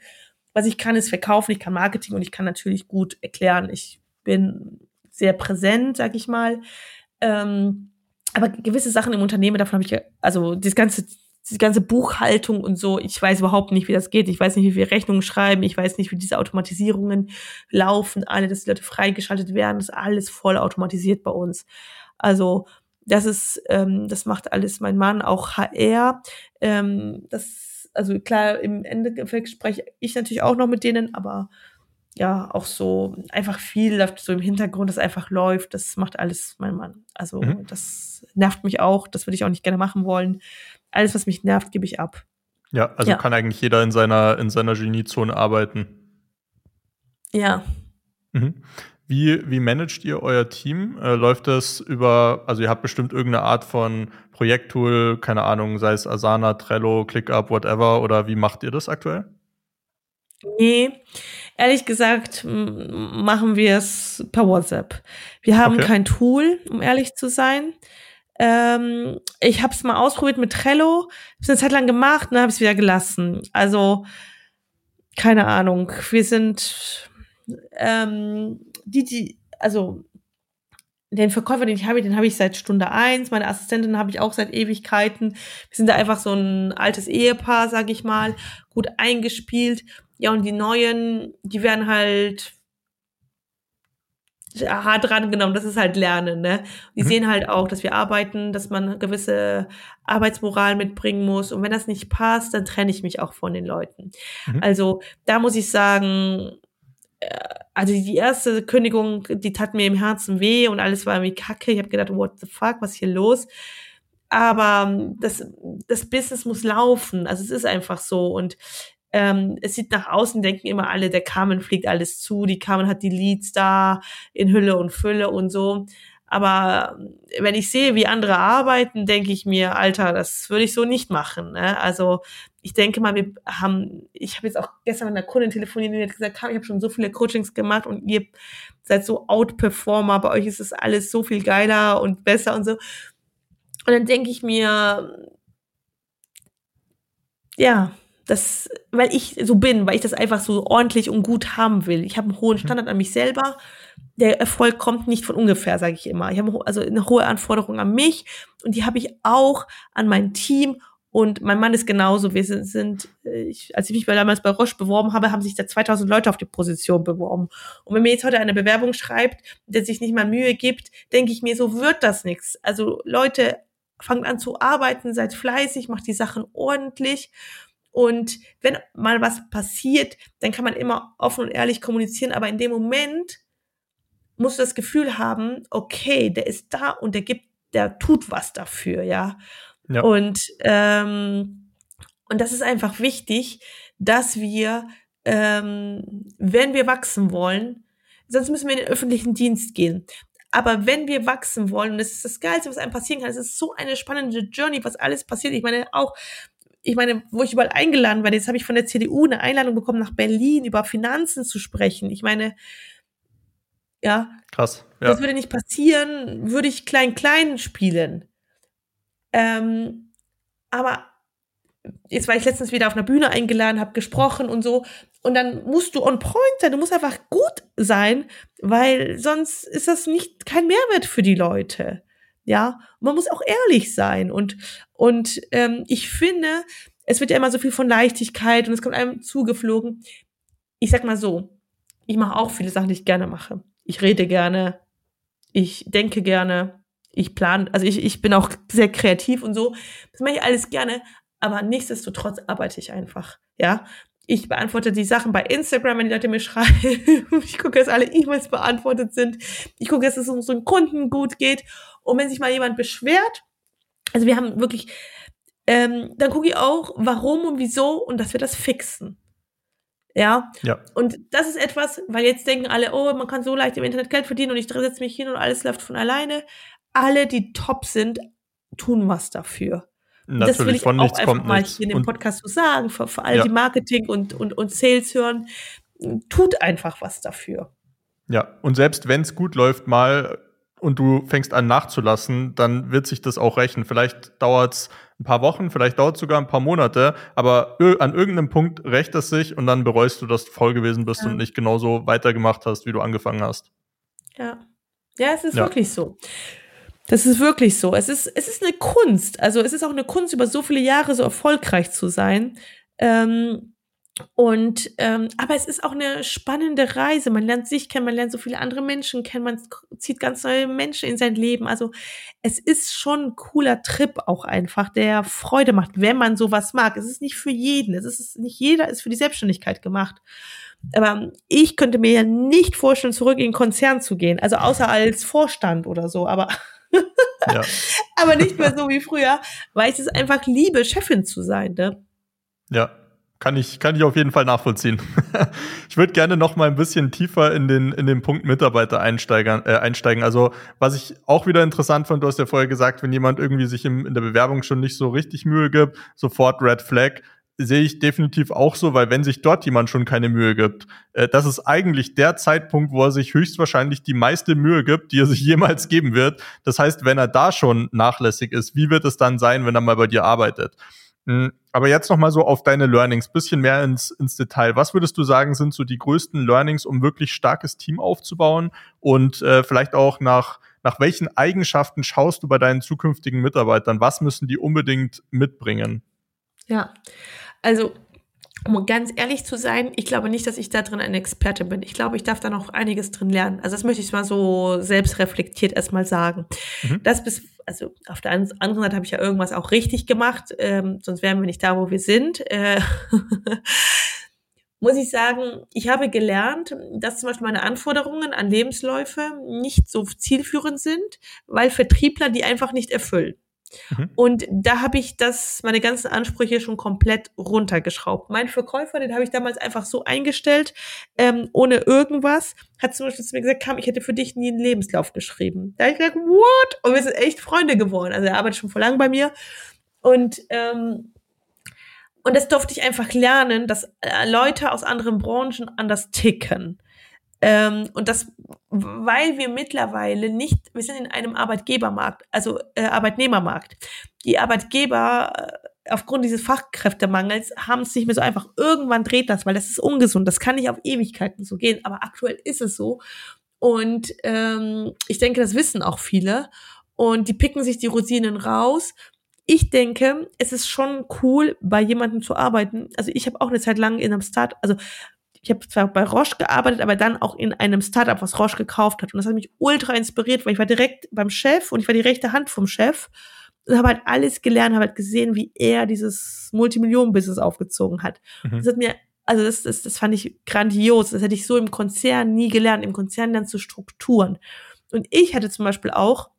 Was ich kann, ist verkaufen, ich kann Marketing und ich kann natürlich gut erklären. Ich bin sehr präsent, sag ich mal. Ähm, aber gewisse Sachen im Unternehmen, davon habe ich, also das ganze, die ganze Buchhaltung und so, ich weiß überhaupt nicht, wie das geht. Ich weiß nicht, wie wir Rechnungen schreiben. Ich weiß nicht, wie diese Automatisierungen laufen, alle, dass die Leute freigeschaltet werden. Das ist alles voll automatisiert bei uns. Also das ist, ähm, das macht alles mein Mann, auch HR. Ähm, das, also klar, im Endeffekt spreche ich natürlich auch noch mit denen, aber ja, auch so einfach viel läuft so im Hintergrund, das einfach läuft. Das macht alles mein Mann. Also mhm. das nervt mich auch. Das würde ich auch nicht gerne machen wollen. Alles, was mich nervt, gebe ich ab. Ja, also ja. kann eigentlich jeder in seiner, in seiner Geniezone arbeiten. Ja. Mhm. Wie, wie managt ihr euer Team? Äh, läuft das über, also ihr habt bestimmt irgendeine Art von Projekttool, keine Ahnung, sei es Asana, Trello, ClickUp, whatever, oder wie macht ihr das aktuell? Nee, ehrlich gesagt machen wir es per WhatsApp. Wir haben okay. kein Tool, um ehrlich zu sein. Ähm, ich habe es mal ausprobiert mit Trello, habe es eine Zeit lang gemacht und dann habe ich es wieder gelassen. Also keine Ahnung. Wir sind ähm, die, die, also den Verkäufer, den ich habe, den habe ich seit Stunde eins. Meine Assistentin habe ich auch seit Ewigkeiten. Wir sind da einfach so ein altes Ehepaar, sag ich mal, gut eingespielt. Ja, und die neuen, die werden halt hart dran genommen, das ist halt Lernen, ne? Die mhm. sehen halt auch, dass wir arbeiten, dass man gewisse Arbeitsmoral mitbringen muss. Und wenn das nicht passt, dann trenne ich mich auch von den Leuten. Mhm. Also da muss ich sagen, äh, also die erste Kündigung, die tat mir im Herzen weh und alles war irgendwie kacke. Ich habe gedacht, what the fuck, was ist hier los? Aber das, das Business muss laufen. Also es ist einfach so. Und ähm, es sieht nach außen, denken immer alle, der Carmen fliegt alles zu, die Carmen hat die Leads da in Hülle und Fülle und so. Aber wenn ich sehe, wie andere arbeiten, denke ich mir, Alter, das würde ich so nicht machen. Ne? Also ich denke mal, wir haben, ich habe jetzt auch gestern mit einer Kundin telefoniert, die hat gesagt, ich habe schon so viele Coachings gemacht und ihr seid so Outperformer, bei euch ist es alles so viel geiler und besser und so. Und dann denke ich mir, ja, das, weil ich so bin, weil ich das einfach so ordentlich und gut haben will. Ich habe einen hohen mhm. Standard an mich selber. Der Erfolg kommt nicht von ungefähr, sage ich immer. Ich habe also eine hohe Anforderung an mich und die habe ich auch an mein Team und mein Mann ist genauso. Wir sind, sind ich, als ich mich damals bei Roche beworben habe, haben sich da 2000 Leute auf die Position beworben. Und wenn mir jetzt heute eine Bewerbung schreibt, der sich nicht mal Mühe gibt, denke ich mir, so wird das nichts. Also Leute, fangt an zu arbeiten, seid fleißig, macht die Sachen ordentlich und wenn mal was passiert, dann kann man immer offen und ehrlich kommunizieren, aber in dem Moment musst du das Gefühl haben, okay, der ist da und der gibt, der tut was dafür, ja. ja. Und, ähm, und das ist einfach wichtig, dass wir, ähm, wenn wir wachsen wollen, sonst müssen wir in den öffentlichen Dienst gehen. Aber wenn wir wachsen wollen, und das ist das Geilste, was einem passieren kann, es ist so eine spannende Journey, was alles passiert. Ich meine, auch ich meine, wo ich überall eingeladen werde, jetzt habe ich von der CDU eine Einladung bekommen, nach Berlin über Finanzen zu sprechen. Ich meine, ja. Krass. Ja. Das würde nicht passieren, würde ich klein-klein spielen. Ähm, aber jetzt war ich letztens wieder auf einer Bühne eingeladen, habe gesprochen und so. Und dann musst du on point sein, du musst einfach gut sein, weil sonst ist das nicht kein Mehrwert für die Leute. Ja, man muss auch ehrlich sein. Und, und ähm, ich finde, es wird ja immer so viel von Leichtigkeit und es kommt einem zugeflogen. Ich sag mal so, ich mache auch viele Sachen, die ich gerne mache. Ich rede gerne, ich denke gerne, ich plane, also ich, ich bin auch sehr kreativ und so. Das mache ich alles gerne, aber nichtsdestotrotz arbeite ich einfach. Ja, ich beantworte die Sachen bei Instagram, wenn die Leute mir schreiben. Ich gucke, dass alle E-Mails beantwortet sind. Ich gucke, dass es unseren Kunden gut geht. Und wenn sich mal jemand beschwert, also wir haben wirklich, ähm, dann gucke ich auch, warum und wieso und dass wir das fixen. Ja? ja. Und das ist etwas, weil jetzt denken alle, oh, man kann so leicht im Internet Geld verdienen und ich setze mich hin und alles läuft von alleine. Alle, die top sind, tun was dafür. Natürlich, das will ich von auch einfach mal nichts. hier in dem Podcast so sagen, für, für all ja. die Marketing und, und, und Sales hören. Tut einfach was dafür. Ja, und selbst wenn es gut läuft, mal und du fängst an nachzulassen, dann wird sich das auch rächen. Vielleicht dauert es ein paar Wochen, vielleicht dauert es sogar ein paar Monate, aber an irgendeinem Punkt rächt es sich und dann bereust du, dass du voll gewesen bist ja. und nicht genauso weitergemacht hast, wie du angefangen hast. Ja. Ja, es ist ja. wirklich so. Das ist wirklich so. Es ist, es ist eine Kunst. Also es ist auch eine Kunst, über so viele Jahre so erfolgreich zu sein. Ähm, und ähm, aber es ist auch eine spannende Reise. Man lernt sich kennen, man lernt so viele andere Menschen kennen, man zieht ganz neue Menschen in sein Leben. Also es ist schon ein cooler Trip auch einfach, der Freude macht, wenn man sowas mag. Es ist nicht für jeden. Es ist nicht jeder ist für die Selbstständigkeit gemacht. Aber ich könnte mir ja nicht vorstellen, zurück in den Konzern zu gehen. Also außer als Vorstand oder so. Aber ja. aber nicht mehr so wie früher, weil ich es einfach liebe, Chefin zu sein. Ne? Ja, kann ich, kann ich auf jeden Fall nachvollziehen. ich würde gerne noch mal ein bisschen tiefer in den, in den Punkt Mitarbeiter einsteigen, äh, einsteigen. Also, was ich auch wieder interessant fand, du hast ja vorher gesagt, wenn jemand irgendwie sich im, in der Bewerbung schon nicht so richtig Mühe gibt, sofort Red Flag. Sehe ich definitiv auch so, weil wenn sich dort jemand schon keine Mühe gibt, äh, das ist eigentlich der Zeitpunkt, wo er sich höchstwahrscheinlich die meiste Mühe gibt, die er sich jemals geben wird. Das heißt, wenn er da schon nachlässig ist, wie wird es dann sein, wenn er mal bei dir arbeitet? Hm, aber jetzt noch mal so auf deine Learnings, bisschen mehr ins, ins Detail. Was würdest du sagen, sind so die größten Learnings, um wirklich starkes Team aufzubauen und äh, vielleicht auch nach nach welchen Eigenschaften schaust du bei deinen zukünftigen Mitarbeitern? Was müssen die unbedingt mitbringen? Ja, also um ganz ehrlich zu sein, ich glaube nicht, dass ich da drin eine Experte bin. Ich glaube, ich darf da noch einiges drin lernen. Also das möchte ich mal so selbstreflektiert erstmal sagen. Mhm. Das bis, also auf der anderen Seite habe ich ja irgendwas auch richtig gemacht, ähm, sonst wären wir nicht da, wo wir sind. Äh, muss ich sagen, ich habe gelernt, dass zum Beispiel meine Anforderungen an Lebensläufe nicht so zielführend sind, weil Vertriebler die einfach nicht erfüllen. Mhm. Und da habe ich das, meine ganzen Ansprüche schon komplett runtergeschraubt. Mein Verkäufer, den habe ich damals einfach so eingestellt, ähm, ohne irgendwas, hat zum Beispiel zu mir gesagt, kam, ich hätte für dich nie einen Lebenslauf geschrieben. Da habe ich gesagt, what? Und wir sind echt Freunde geworden. Also er arbeitet schon vor lang bei mir. Und ähm, und das durfte ich einfach lernen, dass äh, Leute aus anderen Branchen anders ticken. Ähm, und das, weil wir mittlerweile nicht, wir sind in einem Arbeitgebermarkt, also äh, Arbeitnehmermarkt. Die Arbeitgeber äh, aufgrund dieses Fachkräftemangels haben es nicht mehr so einfach. Irgendwann dreht das, weil das ist ungesund. Das kann nicht auf Ewigkeiten so gehen, aber aktuell ist es so. Und ähm, ich denke, das wissen auch viele. Und die picken sich die Rosinen raus. Ich denke, es ist schon cool, bei jemandem zu arbeiten. Also ich habe auch eine Zeit lang in einem Start, also ich habe zwar bei Roche gearbeitet, aber dann auch in einem Startup, was Roche gekauft hat. Und das hat mich ultra inspiriert, weil ich war direkt beim Chef und ich war die rechte Hand vom Chef und habe halt alles gelernt, habe halt gesehen, wie er dieses Multimillionen-Business aufgezogen hat. Mhm. Das hat mir, also das, das, das fand ich grandios. Das hätte ich so im Konzern nie gelernt. Im Konzern lernst du Strukturen. Und ich hatte zum Beispiel auch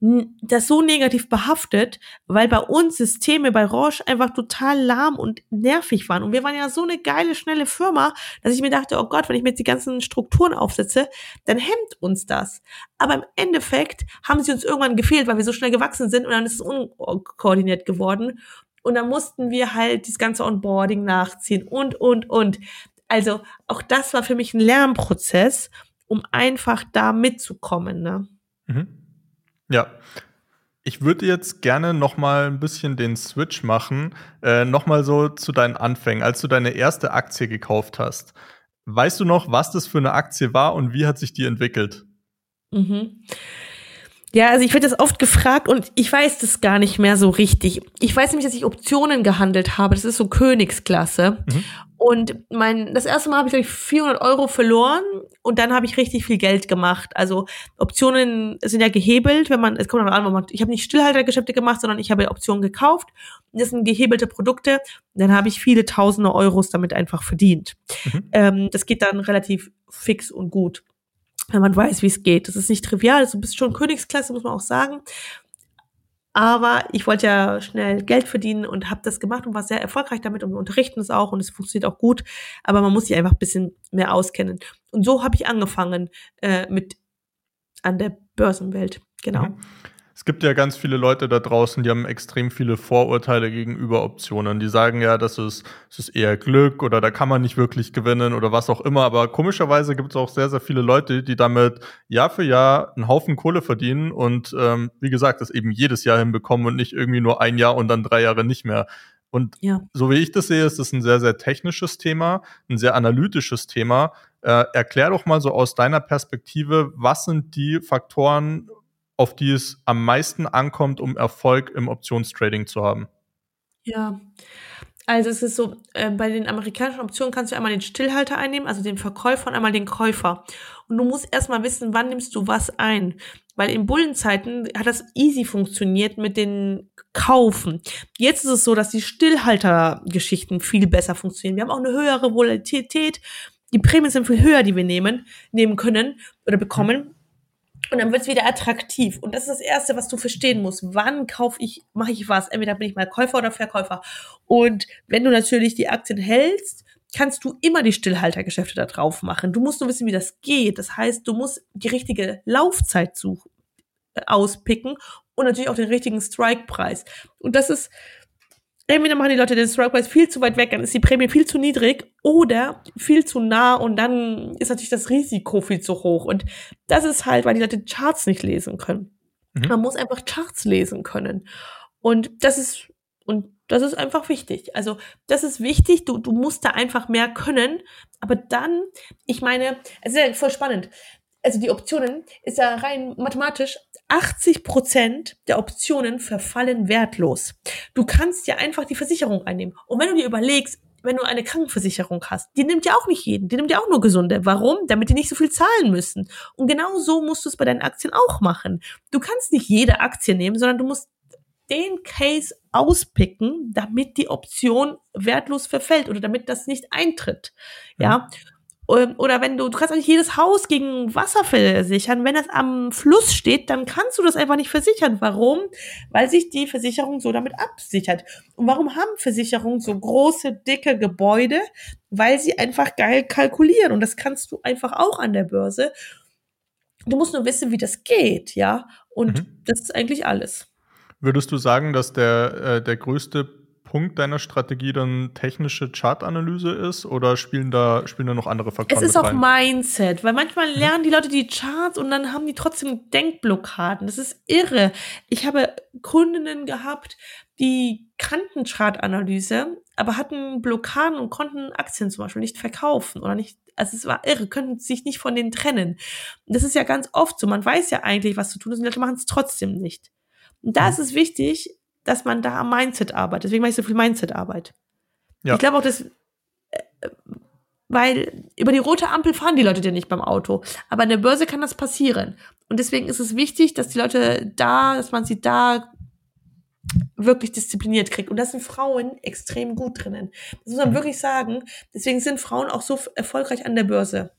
das so negativ behaftet, weil bei uns Systeme bei Roche einfach total lahm und nervig waren. Und wir waren ja so eine geile, schnelle Firma, dass ich mir dachte, oh Gott, wenn ich mir jetzt die ganzen Strukturen aufsetze, dann hemmt uns das. Aber im Endeffekt haben sie uns irgendwann gefehlt, weil wir so schnell gewachsen sind und dann ist es unkoordiniert geworden. Und dann mussten wir halt das ganze Onboarding nachziehen und, und, und. Also auch das war für mich ein Lernprozess, um einfach da mitzukommen. Ne? Mhm. Ja. Ich würde jetzt gerne noch mal ein bisschen den Switch machen, äh, noch mal so zu deinen Anfängen, als du deine erste Aktie gekauft hast. Weißt du noch, was das für eine Aktie war und wie hat sich die entwickelt? Mhm. Ja, also ich werde das oft gefragt und ich weiß das gar nicht mehr so richtig. Ich weiß nämlich, dass ich Optionen gehandelt habe. Das ist so Königsklasse. Mhm. Und mein, das erste Mal habe ich, glaube ich, 400 Euro verloren und dann habe ich richtig viel Geld gemacht. Also Optionen sind ja gehebelt, wenn man, es kommt noch an, man, ich habe nicht Stillhaltergeschäfte gemacht, sondern ich habe Optionen gekauft. Das sind gehebelte Produkte. Dann habe ich viele tausende Euros damit einfach verdient. Mhm. Ähm, das geht dann relativ fix und gut wenn man weiß, wie es geht. Das ist nicht trivial, also du bist schon Königsklasse, muss man auch sagen. Aber ich wollte ja schnell Geld verdienen und habe das gemacht und war sehr erfolgreich damit und wir unterrichten es auch und es funktioniert auch gut. Aber man muss sich einfach ein bisschen mehr auskennen. Und so habe ich angefangen äh, mit an der Börsenwelt. Genau. Mhm. Es gibt ja ganz viele Leute da draußen, die haben extrem viele Vorurteile gegenüber Optionen. Die sagen ja, das ist, das ist eher Glück oder da kann man nicht wirklich gewinnen oder was auch immer. Aber komischerweise gibt es auch sehr, sehr viele Leute, die damit Jahr für Jahr einen Haufen Kohle verdienen und ähm, wie gesagt, das eben jedes Jahr hinbekommen und nicht irgendwie nur ein Jahr und dann drei Jahre nicht mehr. Und ja. so wie ich das sehe, ist das ein sehr, sehr technisches Thema, ein sehr analytisches Thema. Äh, erklär doch mal so aus deiner Perspektive, was sind die Faktoren auf die es am meisten ankommt, um Erfolg im Optionstrading zu haben? Ja, also es ist so, äh, bei den amerikanischen Optionen kannst du einmal den Stillhalter einnehmen, also den Verkäufer und einmal den Käufer. Und du musst erstmal wissen, wann nimmst du was ein. Weil in Bullenzeiten hat das easy funktioniert mit den Kaufen. Jetzt ist es so, dass die Stillhaltergeschichten viel besser funktionieren. Wir haben auch eine höhere Volatilität. Die Prämien sind viel höher, die wir nehmen, nehmen können oder bekommen. Und dann wird es wieder attraktiv. Und das ist das Erste, was du verstehen musst. Wann kaufe ich, mache ich was? Entweder bin ich mal Käufer oder Verkäufer. Und wenn du natürlich die Aktien hältst, kannst du immer die Stillhaltergeschäfte da drauf machen. Du musst nur wissen, wie das geht. Das heißt, du musst die richtige Laufzeit suchen, äh, auspicken und natürlich auch den richtigen Strike-Preis. Und das ist entweder machen die Leute den Strike-Preis viel zu weit weg, dann ist die Prämie viel zu niedrig oder viel zu nah und dann ist natürlich das Risiko viel zu hoch. Und das ist halt, weil die Leute Charts nicht lesen können. Mhm. Man muss einfach Charts lesen können. Und das ist, und das ist einfach wichtig. Also, das ist wichtig. Du, du musst da einfach mehr können. Aber dann, ich meine, es ist ja voll spannend. also die Optionen, ist ja rein mathematisch, 80 Prozent der Optionen verfallen wertlos. Du kannst ja einfach die Versicherung einnehmen. Und wenn du dir überlegst, wenn du eine Krankenversicherung hast, die nimmt ja auch nicht jeden, die nimmt ja auch nur Gesunde. Warum? Damit die nicht so viel zahlen müssen. Und genau so musst du es bei deinen Aktien auch machen. Du kannst nicht jede Aktie nehmen, sondern du musst den Case auspicken, damit die Option wertlos verfällt oder damit das nicht eintritt. Ja. Mhm. Ähm, oder wenn du, du kannst auch nicht jedes Haus gegen Wasser versichern. Wenn das am Fluss steht, dann kannst du das einfach nicht versichern. Warum? Weil sich die Versicherung so damit absichert. Und warum haben Versicherungen so große, dicke Gebäude? Weil sie einfach geil kalkulieren. Und das kannst du einfach auch an der Börse. Du musst nur wissen, wie das geht, ja. Und mhm. das ist eigentlich alles. Würdest du sagen, dass der, äh, der größte Punkt deiner Strategie dann technische Chartanalyse ist oder spielen da, spielen da noch andere Faktoren? Es ist auch Mindset, weil manchmal lernen die Leute die Charts und dann haben die trotzdem Denkblockaden. Das ist irre. Ich habe Kundinnen gehabt, die kannten Chartanalyse, aber hatten Blockaden und konnten Aktien zum Beispiel nicht verkaufen oder nicht also es war irre, könnten sich nicht von denen trennen. Das ist ja ganz oft so. Man weiß ja eigentlich, was zu tun ist, und die Leute machen es trotzdem nicht. Und da mhm. ist es wichtig, dass man da am Mindset arbeitet. Deswegen mache ich so viel Mindset-Arbeit. Ja. Ich glaube auch, dass, äh, weil über die rote Ampel fahren die Leute ja nicht beim Auto. Aber an der Börse kann das passieren. Und deswegen ist es wichtig, dass die Leute da, dass man sie da wirklich diszipliniert kriegt. Und da sind Frauen extrem gut drinnen. Das muss man wirklich sagen. Deswegen sind Frauen auch so erfolgreich an der Börse.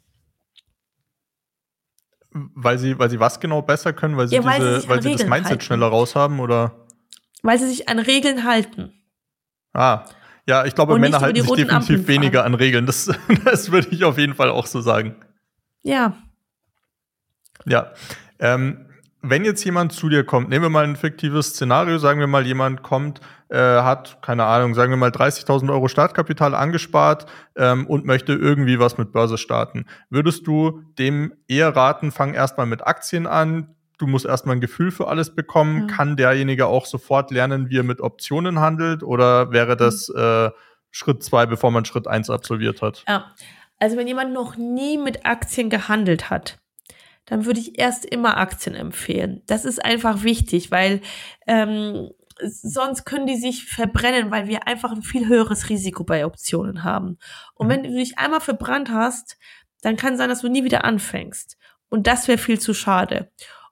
Weil sie, weil sie was genau besser können, weil sie, ja, weil diese, sie weil sie das Mindset halten. schneller raushaben, oder? Weil sie sich an Regeln halten. Ah, ja, ich glaube, Männer halten sich definitiv weniger an Regeln. Das, das würde ich auf jeden Fall auch so sagen. Ja. Ja. Ähm, wenn jetzt jemand zu dir kommt, nehmen wir mal ein fiktives Szenario, sagen wir mal, jemand kommt, äh, hat, keine Ahnung, sagen wir mal 30.000 Euro Startkapital angespart ähm, und möchte irgendwie was mit Börse starten. Würdest du dem eher raten, fang erstmal mit Aktien an, du musst erstmal ein Gefühl für alles bekommen. Ja. Kann derjenige auch sofort lernen, wie er mit Optionen handelt? Oder wäre das mhm. äh, Schritt zwei, bevor man Schritt eins absolviert hat? Ja. Also wenn jemand noch nie mit Aktien gehandelt hat, dann würde ich erst immer Aktien empfehlen. Das ist einfach wichtig, weil ähm, sonst können die sich verbrennen, weil wir einfach ein viel höheres Risiko bei Optionen haben. Und mhm. wenn du dich einmal verbrannt hast, dann kann sein, dass du nie wieder anfängst. Und das wäre viel zu schade.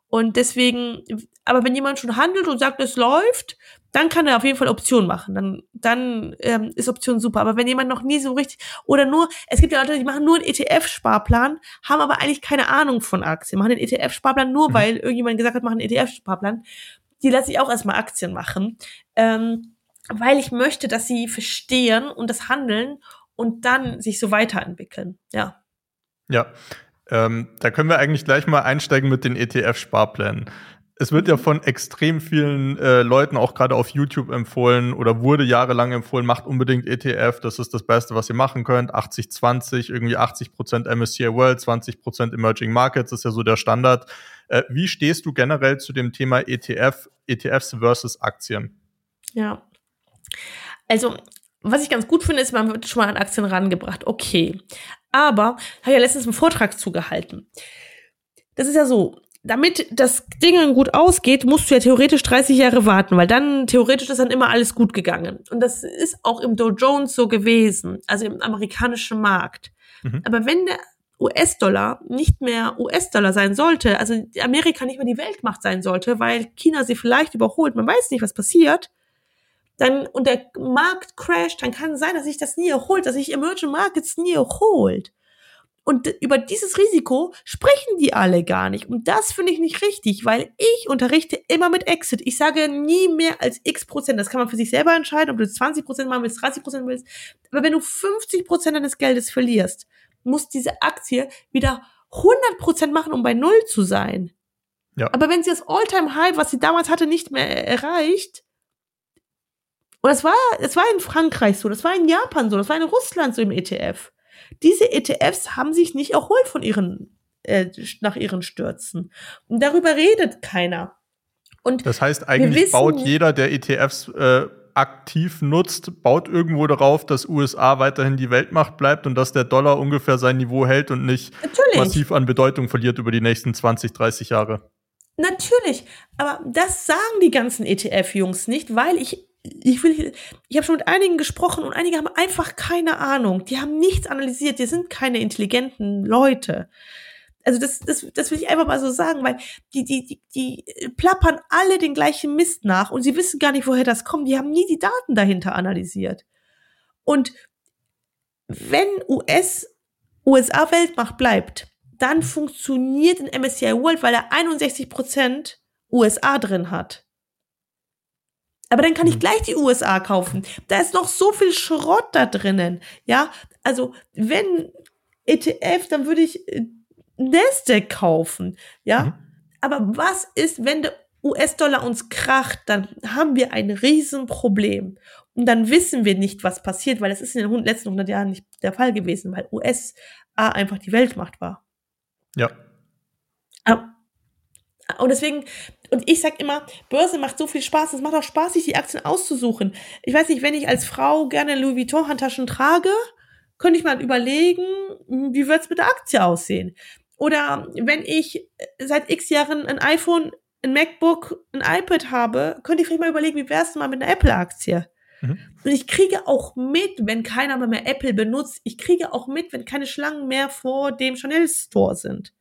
Und deswegen, aber wenn jemand schon handelt und sagt, es läuft, dann kann er auf jeden Fall Option machen. Dann, dann ähm, ist Option super. Aber wenn jemand noch nie so richtig oder nur, es gibt ja Leute, die machen nur einen ETF-Sparplan, haben aber eigentlich keine Ahnung von Aktien, machen den ETF-Sparplan nur, mhm. weil irgendjemand gesagt hat, machen einen ETF-Sparplan. Die lasse ich auch erstmal Aktien machen, ähm, weil ich möchte, dass sie verstehen und das handeln und dann sich so weiterentwickeln. Ja. Ja, ähm, da können wir eigentlich gleich mal einsteigen mit den ETF-Sparplänen. Es wird ja von extrem vielen äh, Leuten auch gerade auf YouTube empfohlen oder wurde jahrelang empfohlen, macht unbedingt ETF, das ist das Beste, was ihr machen könnt. 80-20, irgendwie 80% MSCI World, 20% Emerging Markets ist ja so der Standard. Äh, wie stehst du generell zu dem Thema ETF, ETFs versus Aktien? Ja. Also was ich ganz gut finde, ist, man wird schon mal an Aktien rangebracht. Okay. Aber, habe ja letztens einen Vortrag zugehalten. Das ist ja so, damit das Ding gut ausgeht, musst du ja theoretisch 30 Jahre warten, weil dann theoretisch ist dann immer alles gut gegangen. Und das ist auch im Dow Jones so gewesen, also im amerikanischen Markt. Mhm. Aber wenn der US-Dollar nicht mehr US-Dollar sein sollte, also Amerika nicht mehr die Weltmacht sein sollte, weil China sie vielleicht überholt, man weiß nicht, was passiert, dann und der Markt crasht, dann kann es sein, dass sich das nie erholt, dass sich Emerging Markets nie erholt. Und über dieses Risiko sprechen die alle gar nicht. Und das finde ich nicht richtig, weil ich unterrichte immer mit Exit. Ich sage nie mehr als x Prozent. Das kann man für sich selber entscheiden, ob du 20 Prozent machen willst, 30 Prozent willst. Aber wenn du 50 Prozent deines Geldes verlierst, muss diese Aktie wieder 100 Prozent machen, um bei Null zu sein. Ja. Aber wenn sie das All-Time-High, was sie damals hatte, nicht mehr erreicht, und das war, das war in Frankreich so, das war in Japan so, das war in Russland so im ETF. Diese ETFs haben sich nicht erholt von ihren, äh, nach ihren Stürzen. Und darüber redet keiner. Und das heißt, eigentlich wissen, baut jeder, der ETFs äh, aktiv nutzt, baut irgendwo darauf, dass USA weiterhin die Weltmacht bleibt und dass der Dollar ungefähr sein Niveau hält und nicht Natürlich. massiv an Bedeutung verliert über die nächsten 20, 30 Jahre. Natürlich, aber das sagen die ganzen ETF-Jungs nicht, weil ich ich will, ich habe schon mit einigen gesprochen und einige haben einfach keine Ahnung. Die haben nichts analysiert. Die sind keine intelligenten Leute. Also das, das, das will ich einfach mal so sagen, weil die, die, die, die plappern alle den gleichen Mist nach und sie wissen gar nicht, woher das kommt. Die haben nie die Daten dahinter analysiert. Und wenn US, USA Weltmacht bleibt, dann funktioniert ein MSCI World, weil er 61 Prozent USA drin hat. Aber dann kann ich mhm. gleich die USA kaufen. Da ist noch so viel Schrott da drinnen. Ja, also wenn ETF, dann würde ich äh, Nasdaq kaufen, ja. Mhm. Aber was ist, wenn der US-Dollar uns kracht, dann haben wir ein Riesenproblem. Und dann wissen wir nicht, was passiert, weil das ist in den letzten 100 Jahren nicht der Fall gewesen, weil USA einfach die Weltmacht war. Ja. Und deswegen, und ich sag immer, Börse macht so viel Spaß, es macht auch Spaß, sich die Aktien auszusuchen. Ich weiß nicht, wenn ich als Frau gerne Louis Vuitton Handtaschen trage, könnte ich mal überlegen, wie wird's mit der Aktie aussehen? Oder wenn ich seit x Jahren ein iPhone, ein MacBook, ein iPad habe, könnte ich vielleicht mal überlegen, wie wär's mal mit einer Apple-Aktie? Mhm. Und ich kriege auch mit, wenn keiner mehr Apple benutzt, ich kriege auch mit, wenn keine Schlangen mehr vor dem Chanel Store sind.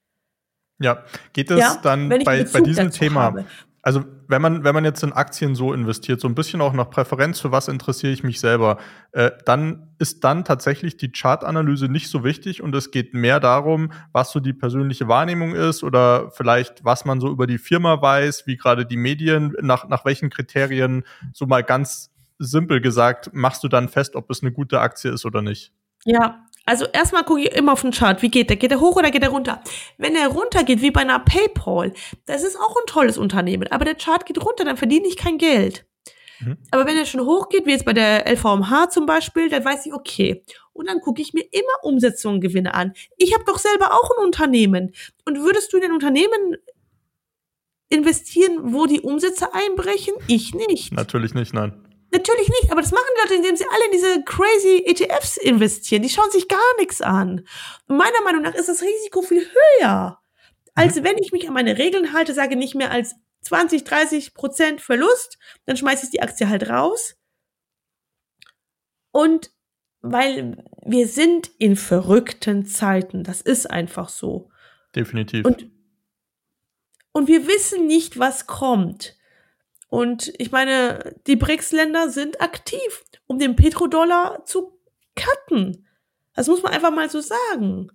Ja, geht es ja, dann bei, bei diesem Thema, habe. also wenn man, wenn man jetzt in Aktien so investiert, so ein bisschen auch nach Präferenz, für was interessiere ich mich selber, äh, dann ist dann tatsächlich die Chartanalyse nicht so wichtig und es geht mehr darum, was so die persönliche Wahrnehmung ist oder vielleicht, was man so über die Firma weiß, wie gerade die Medien, nach, nach welchen Kriterien, so mal ganz simpel gesagt, machst du dann fest, ob es eine gute Aktie ist oder nicht. Ja, also erstmal gucke ich immer auf den Chart. Wie geht der? Geht er hoch oder geht er runter? Wenn er runter geht, wie bei einer PayPal, das ist auch ein tolles Unternehmen. Aber der Chart geht runter, dann verdiene ich kein Geld. Mhm. Aber wenn er schon hoch geht, wie jetzt bei der LVMH zum Beispiel, dann weiß ich, okay. Und dann gucke ich mir immer Umsetzungen, Gewinne an. Ich habe doch selber auch ein Unternehmen. Und würdest du in ein Unternehmen investieren, wo die Umsätze einbrechen? Ich nicht. Natürlich nicht, nein. Natürlich nicht, aber das machen die Leute, indem sie alle in diese crazy ETFs investieren. Die schauen sich gar nichts an. Und meiner Meinung nach ist das Risiko viel höher, als mhm. wenn ich mich an meine Regeln halte, sage nicht mehr als 20, 30 Prozent Verlust, dann schmeiße ich die Aktie halt raus. Und weil wir sind in verrückten Zeiten, das ist einfach so. Definitiv. Und, und wir wissen nicht, was kommt. Und ich meine, die BRICS-Länder sind aktiv, um den Petrodollar zu cutten. Das muss man einfach mal so sagen.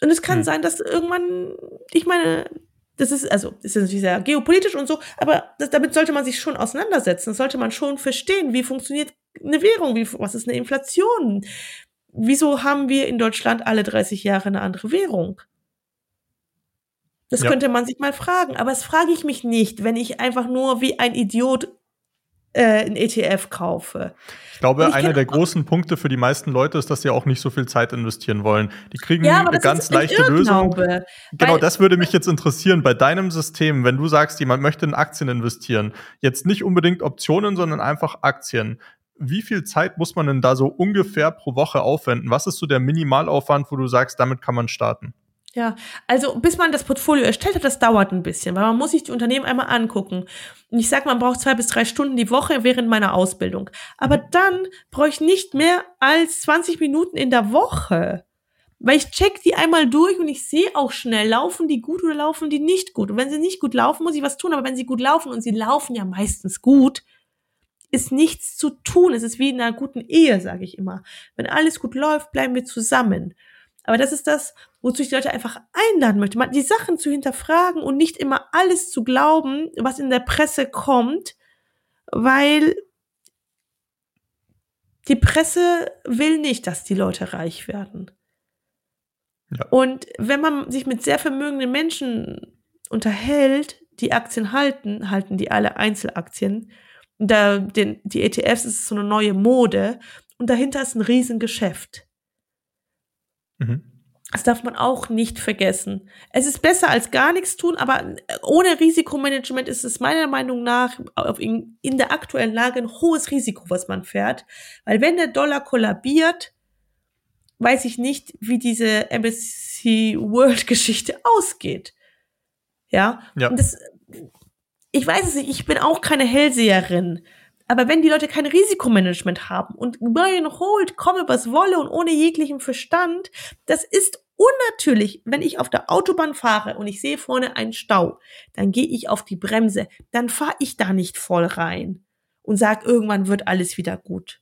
Und es kann hm. sein, dass irgendwann, ich meine, das ist, also, das ist natürlich sehr geopolitisch und so, aber das, damit sollte man sich schon auseinandersetzen. Das sollte man schon verstehen, wie funktioniert eine Währung, wie, was ist eine Inflation? Wieso haben wir in Deutschland alle 30 Jahre eine andere Währung? Das ja. könnte man sich mal fragen. Aber das frage ich mich nicht, wenn ich einfach nur wie ein Idiot äh, ein ETF kaufe. Ich glaube, ich einer der großen Punkte für die meisten Leute ist, dass sie auch nicht so viel Zeit investieren wollen. Die kriegen ja, eine ganz leichte Lösung. Genau, das würde mich jetzt interessieren. Bei deinem System, wenn du sagst, jemand möchte in Aktien investieren, jetzt nicht unbedingt Optionen, sondern einfach Aktien. Wie viel Zeit muss man denn da so ungefähr pro Woche aufwenden? Was ist so der Minimalaufwand, wo du sagst, damit kann man starten? Ja, also bis man das Portfolio erstellt hat, das dauert ein bisschen, weil man muss sich die Unternehmen einmal angucken. Und ich sag, man braucht zwei bis drei Stunden die Woche während meiner Ausbildung. Aber dann brauche ich nicht mehr als 20 Minuten in der Woche. Weil ich check die einmal durch und ich sehe auch schnell, laufen die gut oder laufen die nicht gut. Und wenn sie nicht gut laufen, muss ich was tun. Aber wenn sie gut laufen und sie laufen ja meistens gut, ist nichts zu tun. Es ist wie in einer guten Ehe, sage ich immer. Wenn alles gut läuft, bleiben wir zusammen. Aber das ist das, wozu ich die Leute einfach einladen möchte, mal die Sachen zu hinterfragen und nicht immer alles zu glauben, was in der Presse kommt, weil die Presse will nicht, dass die Leute reich werden. Ja. Und wenn man sich mit sehr vermögenden Menschen unterhält, die Aktien halten, halten die alle Einzelaktien. Und da, den, die ETFs ist so eine neue Mode und dahinter ist ein Riesengeschäft. Mhm. Das darf man auch nicht vergessen. Es ist besser als gar nichts tun, aber ohne Risikomanagement ist es meiner Meinung nach in, in der aktuellen Lage ein hohes Risiko, was man fährt. Weil wenn der Dollar kollabiert, weiß ich nicht, wie diese MSC World Geschichte ausgeht. Ja. ja. Und das, ich weiß es nicht, ich bin auch keine Hellseherin. Aber wenn die Leute kein Risikomanagement haben und buy and hold, komme was wolle und ohne jeglichen Verstand, das ist unnatürlich. Wenn ich auf der Autobahn fahre und ich sehe vorne einen Stau, dann gehe ich auf die Bremse, dann fahre ich da nicht voll rein und sag, irgendwann wird alles wieder gut.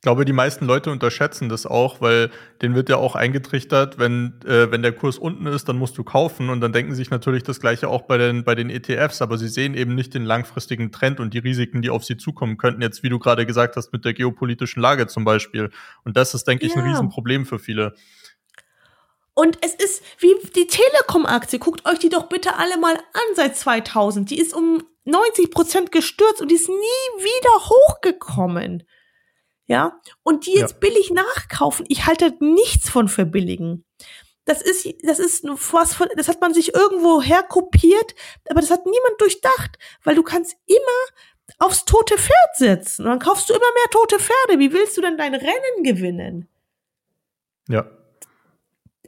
Ich glaube, die meisten Leute unterschätzen das auch, weil denen wird ja auch eingetrichtert, wenn, äh, wenn der Kurs unten ist, dann musst du kaufen und dann denken sich natürlich das gleiche auch bei den, bei den ETFs, aber sie sehen eben nicht den langfristigen Trend und die Risiken, die auf sie zukommen könnten, jetzt wie du gerade gesagt hast, mit der geopolitischen Lage zum Beispiel. Und das ist, denke ich, ja. ein Riesenproblem für viele. Und es ist wie die Telekom-Aktie. Guckt euch die doch bitte alle mal an seit 2000. Die ist um 90 Prozent gestürzt und die ist nie wieder hochgekommen ja, und die jetzt ja. billig nachkaufen. Ich halte nichts von verbilligen. Das ist, das ist was von, das hat man sich irgendwo herkopiert, aber das hat niemand durchdacht, weil du kannst immer aufs tote Pferd setzen und dann kaufst du immer mehr tote Pferde. Wie willst du denn dein Rennen gewinnen? Ja.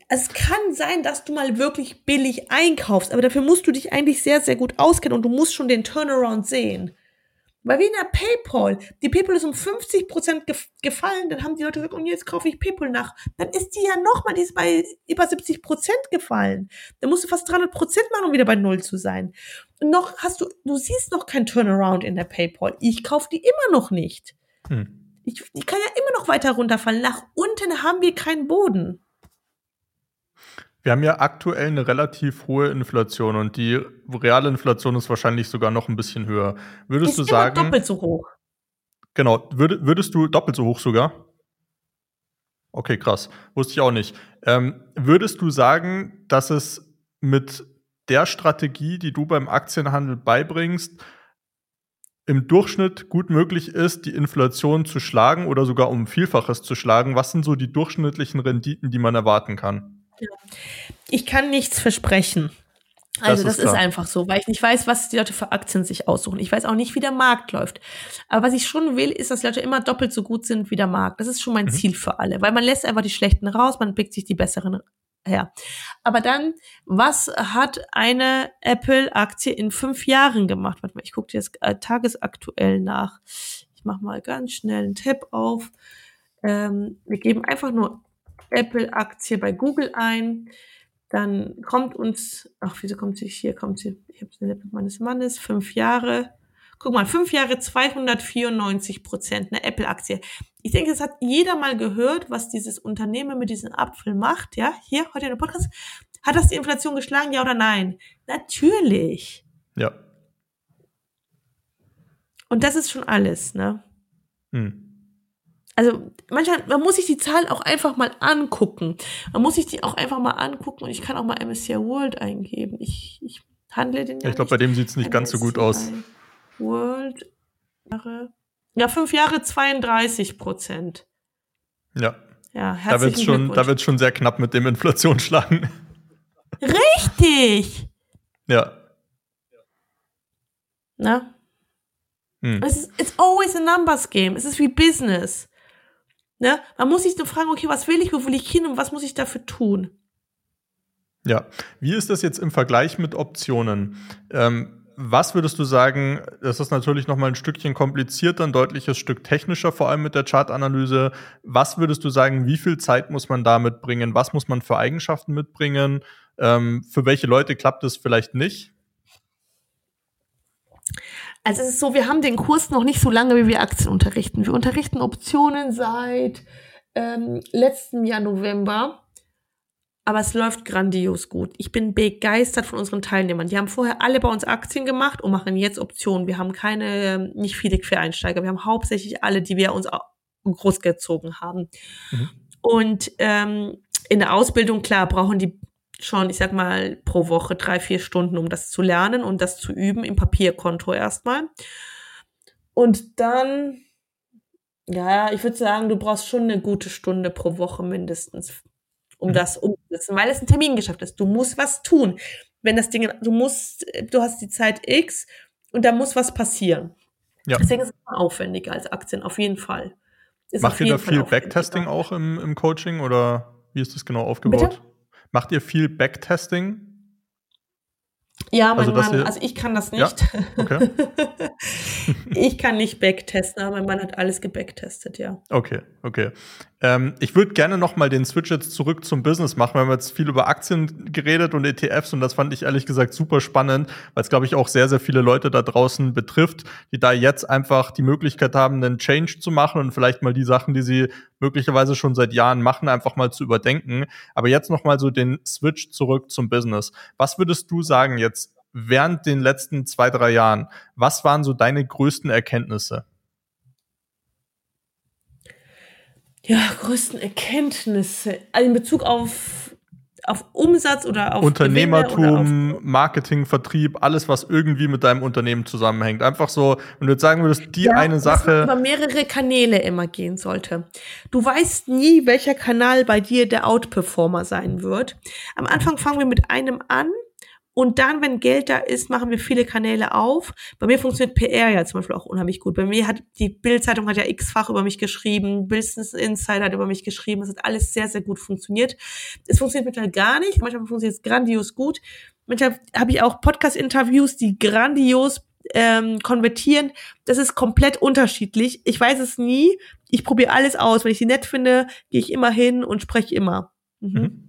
Es kann sein, dass du mal wirklich billig einkaufst, aber dafür musst du dich eigentlich sehr, sehr gut auskennen und du musst schon den Turnaround sehen. Weil wie in der PayPal, die PayPal ist um 50 Prozent gefallen, dann haben die Leute gesagt, und jetzt kaufe ich PayPal nach. Dann ist die ja nochmal, die ist bei über 70 Prozent gefallen. Dann musst du fast 300 Prozent machen, um wieder bei Null zu sein. Und noch hast du, du siehst noch kein Turnaround in der PayPal. Ich kaufe die immer noch nicht. Hm. Ich, die kann ja immer noch weiter runterfallen. Nach unten haben wir keinen Boden. Wir haben ja aktuell eine relativ hohe Inflation und die reale Inflation ist wahrscheinlich sogar noch ein bisschen höher. Würdest ist du sagen. doppelt so hoch. Genau. Würd, würdest du doppelt so hoch sogar? Okay, krass. Wusste ich auch nicht. Ähm, würdest du sagen, dass es mit der Strategie, die du beim Aktienhandel beibringst, im Durchschnitt gut möglich ist, die Inflation zu schlagen oder sogar um Vielfaches zu schlagen? Was sind so die durchschnittlichen Renditen, die man erwarten kann? Ich kann nichts versprechen. Also das, ist, das ist, einfach so, weil ich nicht weiß, was die Leute für Aktien sich aussuchen. Ich weiß auch nicht, wie der Markt läuft. Aber was ich schon will, ist, dass die Leute immer doppelt so gut sind wie der Markt. Das ist schon mein mhm. Ziel für alle, weil man lässt einfach die schlechten raus, man pickt sich die besseren her. Aber dann, was hat eine Apple-Aktie in fünf Jahren gemacht? Warte mal, ich gucke dir jetzt äh, tagesaktuell nach. Ich mache mal ganz schnell einen Tab auf. Ähm, wir geben einfach nur Apple-Aktie bei Google ein. Dann kommt uns, ach, wieso kommt sie hier? Kommt sie, ich habe den Laptop meines Mannes, fünf Jahre. Guck mal, fünf Jahre 294 Prozent, eine Apple-Aktie. Ich denke, es hat jeder mal gehört, was dieses Unternehmen mit diesem Apfel macht. Ja, hier, heute in der Podcast. Hat das die Inflation geschlagen, ja oder nein? Natürlich. Ja. Und das ist schon alles, ne? Hm also manchmal, man muss sich die Zahlen auch einfach mal angucken. Man muss sich die auch einfach mal angucken und ich kann auch mal MSCI World eingeben. Ich, ich handle den ja Ich glaube, bei dem sieht es nicht MSCI ganz so gut aus. World Ja, fünf Jahre 32 Prozent. Ja. Ja, da wird es schon, da wird's schon sehr knapp mit dem Inflationsschlagen. Richtig! Ja. Na? Hm. Es ist, it's always a numbers game. Es ist wie Business. Ne? Man muss sich so fragen, okay, was will ich, wo will ich hin und was muss ich dafür tun? Ja, wie ist das jetzt im Vergleich mit Optionen? Ähm, was würdest du sagen, das ist natürlich noch mal ein Stückchen komplizierter, ein deutliches Stück technischer, vor allem mit der Chartanalyse. Was würdest du sagen, wie viel Zeit muss man da mitbringen? Was muss man für Eigenschaften mitbringen? Ähm, für welche Leute klappt es vielleicht nicht? Also es ist so, wir haben den Kurs noch nicht so lange, wie wir Aktien unterrichten. Wir unterrichten Optionen seit ähm, letztem Jahr November. Aber es läuft grandios gut. Ich bin begeistert von unseren Teilnehmern. Die haben vorher alle bei uns Aktien gemacht und machen jetzt Optionen. Wir haben keine, nicht viele Quereinsteiger. Wir haben hauptsächlich alle, die wir uns großgezogen haben. Mhm. Und ähm, in der Ausbildung, klar, brauchen die schon, ich sag mal, pro Woche drei, vier Stunden, um das zu lernen und das zu üben im Papierkonto erstmal. Und dann, ja, ich würde sagen, du brauchst schon eine gute Stunde pro Woche mindestens, um mhm. das umzusetzen, weil es ein Termingeschäft ist. Du musst was tun. Wenn das Ding, du musst, du hast die Zeit X und da muss was passieren. Ja. Deswegen ist es aufwendiger als Aktien, auf jeden Fall. Ist Macht ihr da viel Backtesting auch im, im Coaching oder wie ist das genau aufgebaut? Bitte? Macht ihr viel Backtesting? Ja, mein also, Mann, also ich kann das nicht. Ja? Okay. ich kann nicht backtesten, aber mein Mann hat alles gebacktestet, ja. Okay, okay. Ähm, ich würde gerne noch mal den Switch jetzt zurück zum Business machen. Wir haben jetzt viel über Aktien geredet und ETFs und das fand ich ehrlich gesagt super spannend, weil es, glaube ich, auch sehr, sehr viele Leute da draußen betrifft, die da jetzt einfach die Möglichkeit haben, einen Change zu machen und vielleicht mal die Sachen, die sie möglicherweise schon seit Jahren machen, einfach mal zu überdenken. Aber jetzt noch mal so den Switch zurück zum Business. Was würdest du sagen jetzt während den letzten zwei, drei Jahren? Was waren so deine größten Erkenntnisse? Ja, größten Erkenntnisse also in Bezug auf auf Umsatz oder auf Unternehmertum, oder auf Marketing, Vertrieb, alles, was irgendwie mit deinem Unternehmen zusammenhängt. Einfach so, wenn du jetzt sagen würdest, die ja, eine Sache. über mehrere Kanäle immer gehen sollte. Du weißt nie, welcher Kanal bei dir der Outperformer sein wird. Am Anfang fangen wir mit einem an und dann, wenn Geld da ist, machen wir viele Kanäle auf. Bei mir funktioniert PR ja zum Beispiel auch unheimlich gut. Bei mir hat die Bildzeitung hat ja x-fach über mich geschrieben, Business Insider hat über mich geschrieben. Es hat alles sehr, sehr gut funktioniert. Es funktioniert mittlerweile gar nicht. Manchmal funktioniert es grandios gut. Manchmal habe ich auch Podcast-Interviews, die grandios ähm, konvertieren. Das ist komplett unterschiedlich. Ich weiß es nie. Ich probiere alles aus. Wenn ich sie nett finde, gehe ich immer hin und spreche immer. Mhm. Mhm.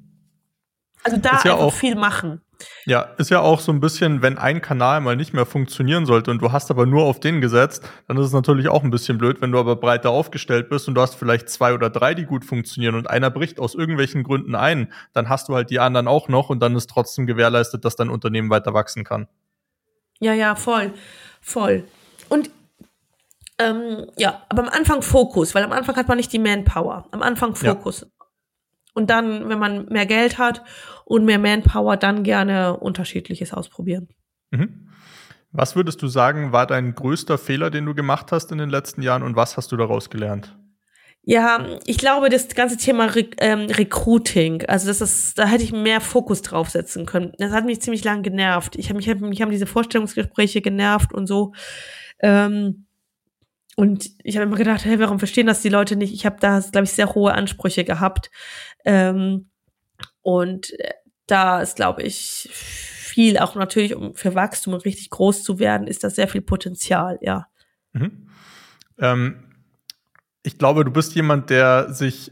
Also da ja einfach viel machen. Ja, ist ja auch so ein bisschen, wenn ein Kanal mal nicht mehr funktionieren sollte und du hast aber nur auf den gesetzt, dann ist es natürlich auch ein bisschen blöd, wenn du aber breiter aufgestellt bist und du hast vielleicht zwei oder drei, die gut funktionieren und einer bricht aus irgendwelchen Gründen ein, dann hast du halt die anderen auch noch und dann ist trotzdem gewährleistet, dass dein Unternehmen weiter wachsen kann. Ja, ja, voll, voll. Und ähm, ja, aber am Anfang Fokus, weil am Anfang hat man nicht die Manpower. Am Anfang Fokus. Ja. Und dann, wenn man mehr Geld hat und mehr Manpower, dann gerne unterschiedliches ausprobieren. Mhm. Was würdest du sagen, war dein größter Fehler, den du gemacht hast in den letzten Jahren und was hast du daraus gelernt? Ja, ich glaube, das ganze Thema Re ähm, Recruiting, also das ist, da hätte ich mehr Fokus draufsetzen können. Das hat mich ziemlich lang genervt. Ich habe mich, mich haben diese Vorstellungsgespräche genervt und so. Ähm, und ich habe immer gedacht, hey, warum verstehen das die Leute nicht? Ich habe da, glaube ich, sehr hohe Ansprüche gehabt. Ähm, und äh, da ist, glaube ich, viel, auch natürlich, um für Wachstum und richtig groß zu werden, ist da sehr viel Potenzial, ja. Mhm. Ähm, ich glaube, du bist jemand, der sich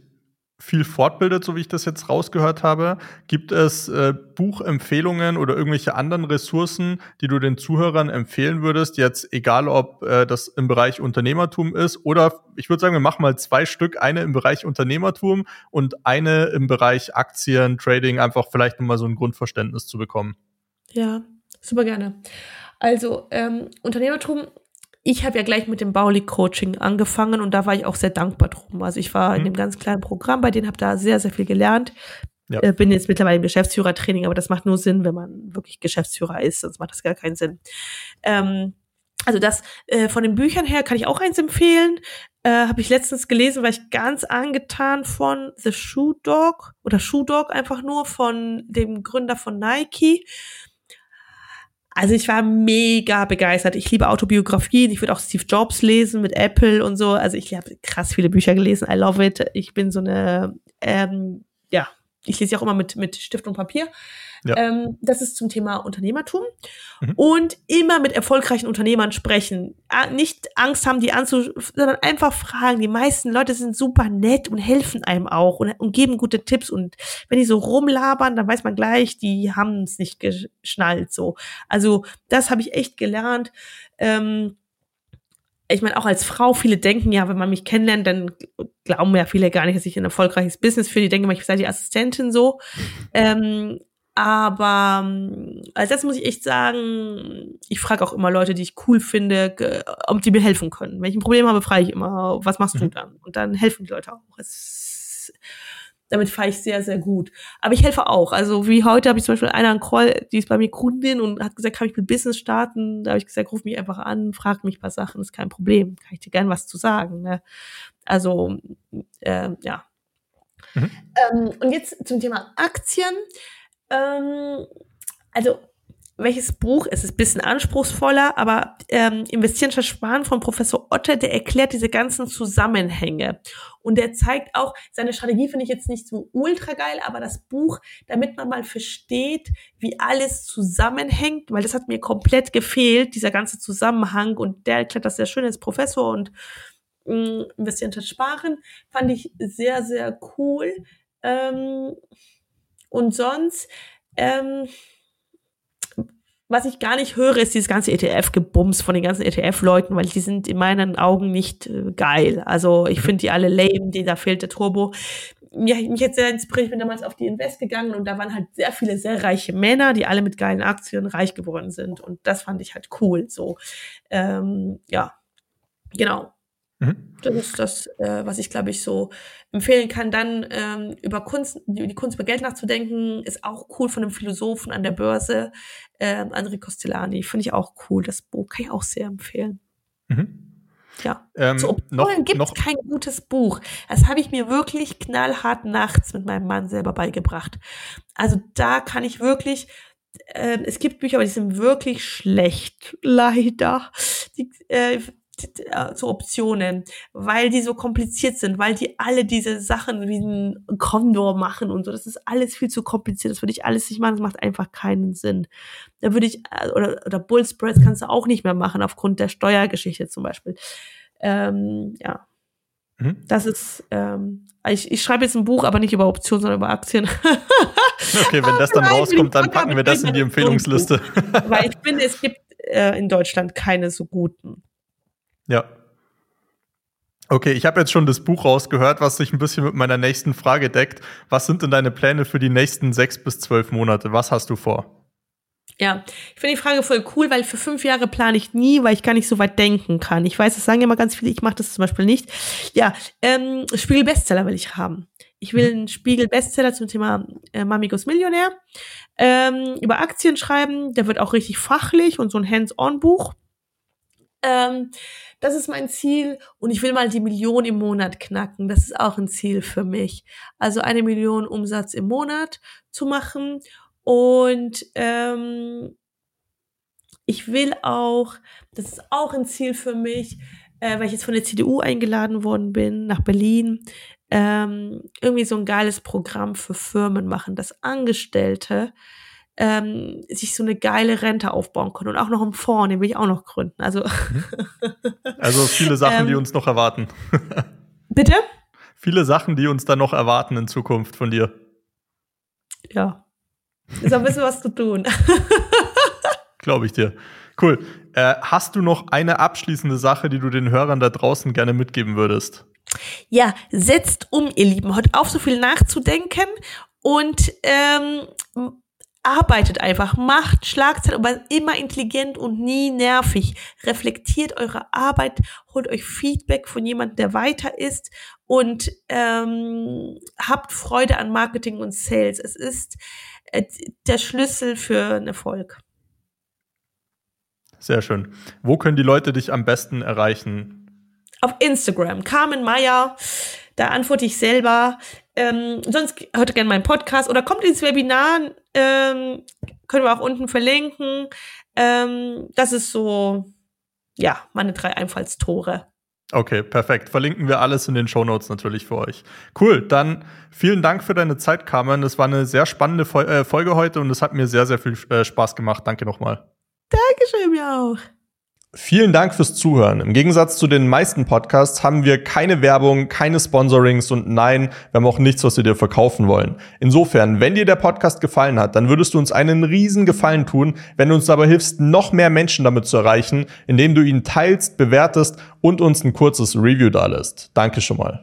viel fortbildet, so wie ich das jetzt rausgehört habe. Gibt es äh, Buchempfehlungen oder irgendwelche anderen Ressourcen, die du den Zuhörern empfehlen würdest? Jetzt egal, ob äh, das im Bereich Unternehmertum ist oder ich würde sagen, wir machen mal zwei Stück. Eine im Bereich Unternehmertum und eine im Bereich Aktien, Trading, einfach vielleicht nochmal so ein Grundverständnis zu bekommen. Ja, super gerne. Also ähm, Unternehmertum ich habe ja gleich mit dem Bauli-Coaching angefangen und da war ich auch sehr dankbar drum. Also ich war mhm. in dem ganz kleinen Programm bei denen, habe da sehr, sehr viel gelernt. Ja. Äh, bin jetzt mittlerweile im Geschäftsführertraining, aber das macht nur Sinn, wenn man wirklich Geschäftsführer ist, sonst macht das gar keinen Sinn. Ähm, also das äh, von den Büchern her kann ich auch eins empfehlen. Äh, habe ich letztens gelesen, war ich ganz angetan von The Shoe Dog oder Shoe Dog einfach nur von dem Gründer von Nike. Also ich war mega begeistert. Ich liebe Autobiografien. Ich würde auch Steve Jobs lesen mit Apple und so. Also ich habe krass viele Bücher gelesen. I love it. Ich bin so eine, ähm, ich lese ja auch immer mit, mit Stift und Papier. Ja. Ähm, das ist zum Thema Unternehmertum. Mhm. Und immer mit erfolgreichen Unternehmern sprechen. Nicht Angst haben, die anzu, sondern einfach fragen. Die meisten Leute sind super nett und helfen einem auch und, und geben gute Tipps. Und wenn die so rumlabern, dann weiß man gleich, die haben es nicht geschnallt. So. Also, das habe ich echt gelernt. Ähm, ich meine, auch als Frau, viele denken ja, wenn man mich kennenlernt, dann glauben ja viele gar nicht, dass ich ein erfolgreiches Business führe. Die denken immer, ich sei die Assistentin so. Ähm, aber also das muss ich echt sagen, ich frage auch immer Leute, die ich cool finde, ob die mir helfen können. Wenn ich ein Problem habe, frage ich immer, was machst du mhm. dann? Und dann helfen die Leute auch. Es, damit fahre ich sehr, sehr gut. Aber ich helfe auch. Also wie heute habe ich zum Beispiel einer einen Call, die ist bei mir Kundin und hat gesagt, kann ich mit Business starten? Da habe ich gesagt, ruf mich einfach an, frag mich ein paar Sachen, ist kein Problem. Kann ich dir gern was zu sagen. Ne? Also äh, ja, Mhm. Ähm, und jetzt zum Thema Aktien. Ähm, also welches Buch, es ist ein bisschen anspruchsvoller, aber ähm, Investieren Sparen von Professor Otte, der erklärt diese ganzen Zusammenhänge. Und der zeigt auch, seine Strategie finde ich jetzt nicht so ultra geil, aber das Buch, damit man mal versteht, wie alles zusammenhängt, weil das hat mir komplett gefehlt, dieser ganze Zusammenhang. Und der erklärt das sehr schön, als Professor und mh, mm, Investieren Sparen, fand ich sehr, sehr cool. Ähm, und sonst, ähm, was ich gar nicht höre, ist dieses ganze ETF-Gebums von den ganzen ETF-Leuten, weil die sind in meinen Augen nicht äh, geil. Also ich mhm. finde die alle lame, die, da fehlt der Turbo. Mir, mich jetzt sehr inspiriert, ich bin damals auf die Invest gegangen und da waren halt sehr viele sehr reiche Männer, die alle mit geilen Aktien reich geworden sind. Und das fand ich halt cool. So, ähm, ja, genau. Mhm. Das ist das, äh, was ich, glaube ich, so empfehlen kann. Dann ähm, über Kunst, die Kunst über Geld nachzudenken, ist auch cool von einem Philosophen an der Börse, ähm, André Costellani. Finde ich auch cool. Das Buch kann ich auch sehr empfehlen. Mhm. Ja. Ähm, Zu Optionen gibt es kein gutes Buch. Das habe ich mir wirklich knallhart nachts mit meinem Mann selber beigebracht. Also da kann ich wirklich, äh, es gibt Bücher, aber die sind wirklich schlecht, leider. Die, äh, äh, so Optionen, weil die so kompliziert sind, weil die alle diese Sachen wie ein Kondor machen und so. Das ist alles viel zu kompliziert. Das würde ich alles nicht machen. Das macht einfach keinen Sinn. Da würde ich, äh, oder, oder Bull Spreads kannst du auch nicht mehr machen, aufgrund der Steuergeschichte zum Beispiel. Ähm, ja. Mhm. Das ist, ähm, ich, ich schreibe jetzt ein Buch, aber nicht über Optionen, sondern über Aktien. okay, wenn das dann rauskommt, dann packen wir das in die Empfehlungsliste. Weil ich finde, es gibt äh, in Deutschland keine so guten. Ja. Okay, ich habe jetzt schon das Buch rausgehört, was sich ein bisschen mit meiner nächsten Frage deckt. Was sind denn deine Pläne für die nächsten sechs bis zwölf Monate? Was hast du vor? Ja, ich finde die Frage voll cool, weil für fünf Jahre plane ich nie, weil ich gar nicht so weit denken kann. Ich weiß, das sagen immer ganz viele, ich mache das zum Beispiel nicht. Ja, ähm, Spiegel-Bestseller will ich haben. Ich will einen Spiegel-Bestseller zum Thema äh, Mamigos Millionär ähm, über Aktien schreiben. Der wird auch richtig fachlich und so ein Hands-on-Buch. Ähm, das ist mein Ziel und ich will mal die Million im Monat knacken. Das ist auch ein Ziel für mich. Also eine Million Umsatz im Monat zu machen und ähm, ich will auch, das ist auch ein Ziel für mich, äh, weil ich jetzt von der CDU eingeladen worden bin nach Berlin, ähm, irgendwie so ein geiles Programm für Firmen machen, dass Angestellte ähm, sich so eine geile Rente aufbauen können und auch noch einen Fonds, den will ich auch noch gründen. Also, mhm. also viele Sachen, ähm, die uns noch erwarten. bitte? Viele Sachen, die uns dann noch erwarten in Zukunft von dir. Ja. Ist ein bisschen was zu tun. Glaube ich dir. Cool. Äh, hast du noch eine abschließende Sache, die du den Hörern da draußen gerne mitgeben würdest? Ja, setzt um, ihr Lieben. Hört auf, so viel nachzudenken und ähm, arbeitet einfach, macht Schlagzeilen, aber immer intelligent und nie nervig. Reflektiert eure Arbeit, holt euch Feedback von jemandem, der weiter ist und ähm, habt Freude an Marketing und Sales. Es ist äh, der Schlüssel für einen Erfolg. Sehr schön. Wo können die Leute dich am besten erreichen? Auf Instagram. Carmen Meyer. Da antworte ich selber. Ähm, sonst hört gerne meinen Podcast oder kommt ins Webinar. Ähm, können wir auch unten verlinken. Ähm, das ist so, ja, meine drei Einfallstore. Okay, perfekt. Verlinken wir alles in den Show Notes natürlich für euch. Cool, dann vielen Dank für deine Zeit, Carmen. Das war eine sehr spannende äh, Folge heute und es hat mir sehr, sehr viel äh, Spaß gemacht. Danke nochmal. Dankeschön, mir auch. Vielen Dank fürs Zuhören. Im Gegensatz zu den meisten Podcasts haben wir keine Werbung, keine Sponsorings und nein, wir haben auch nichts, was wir dir verkaufen wollen. Insofern, wenn dir der Podcast gefallen hat, dann würdest du uns einen riesen Gefallen tun, wenn du uns dabei hilfst, noch mehr Menschen damit zu erreichen, indem du ihn teilst, bewertest und uns ein kurzes Review dalässt. Danke schon mal.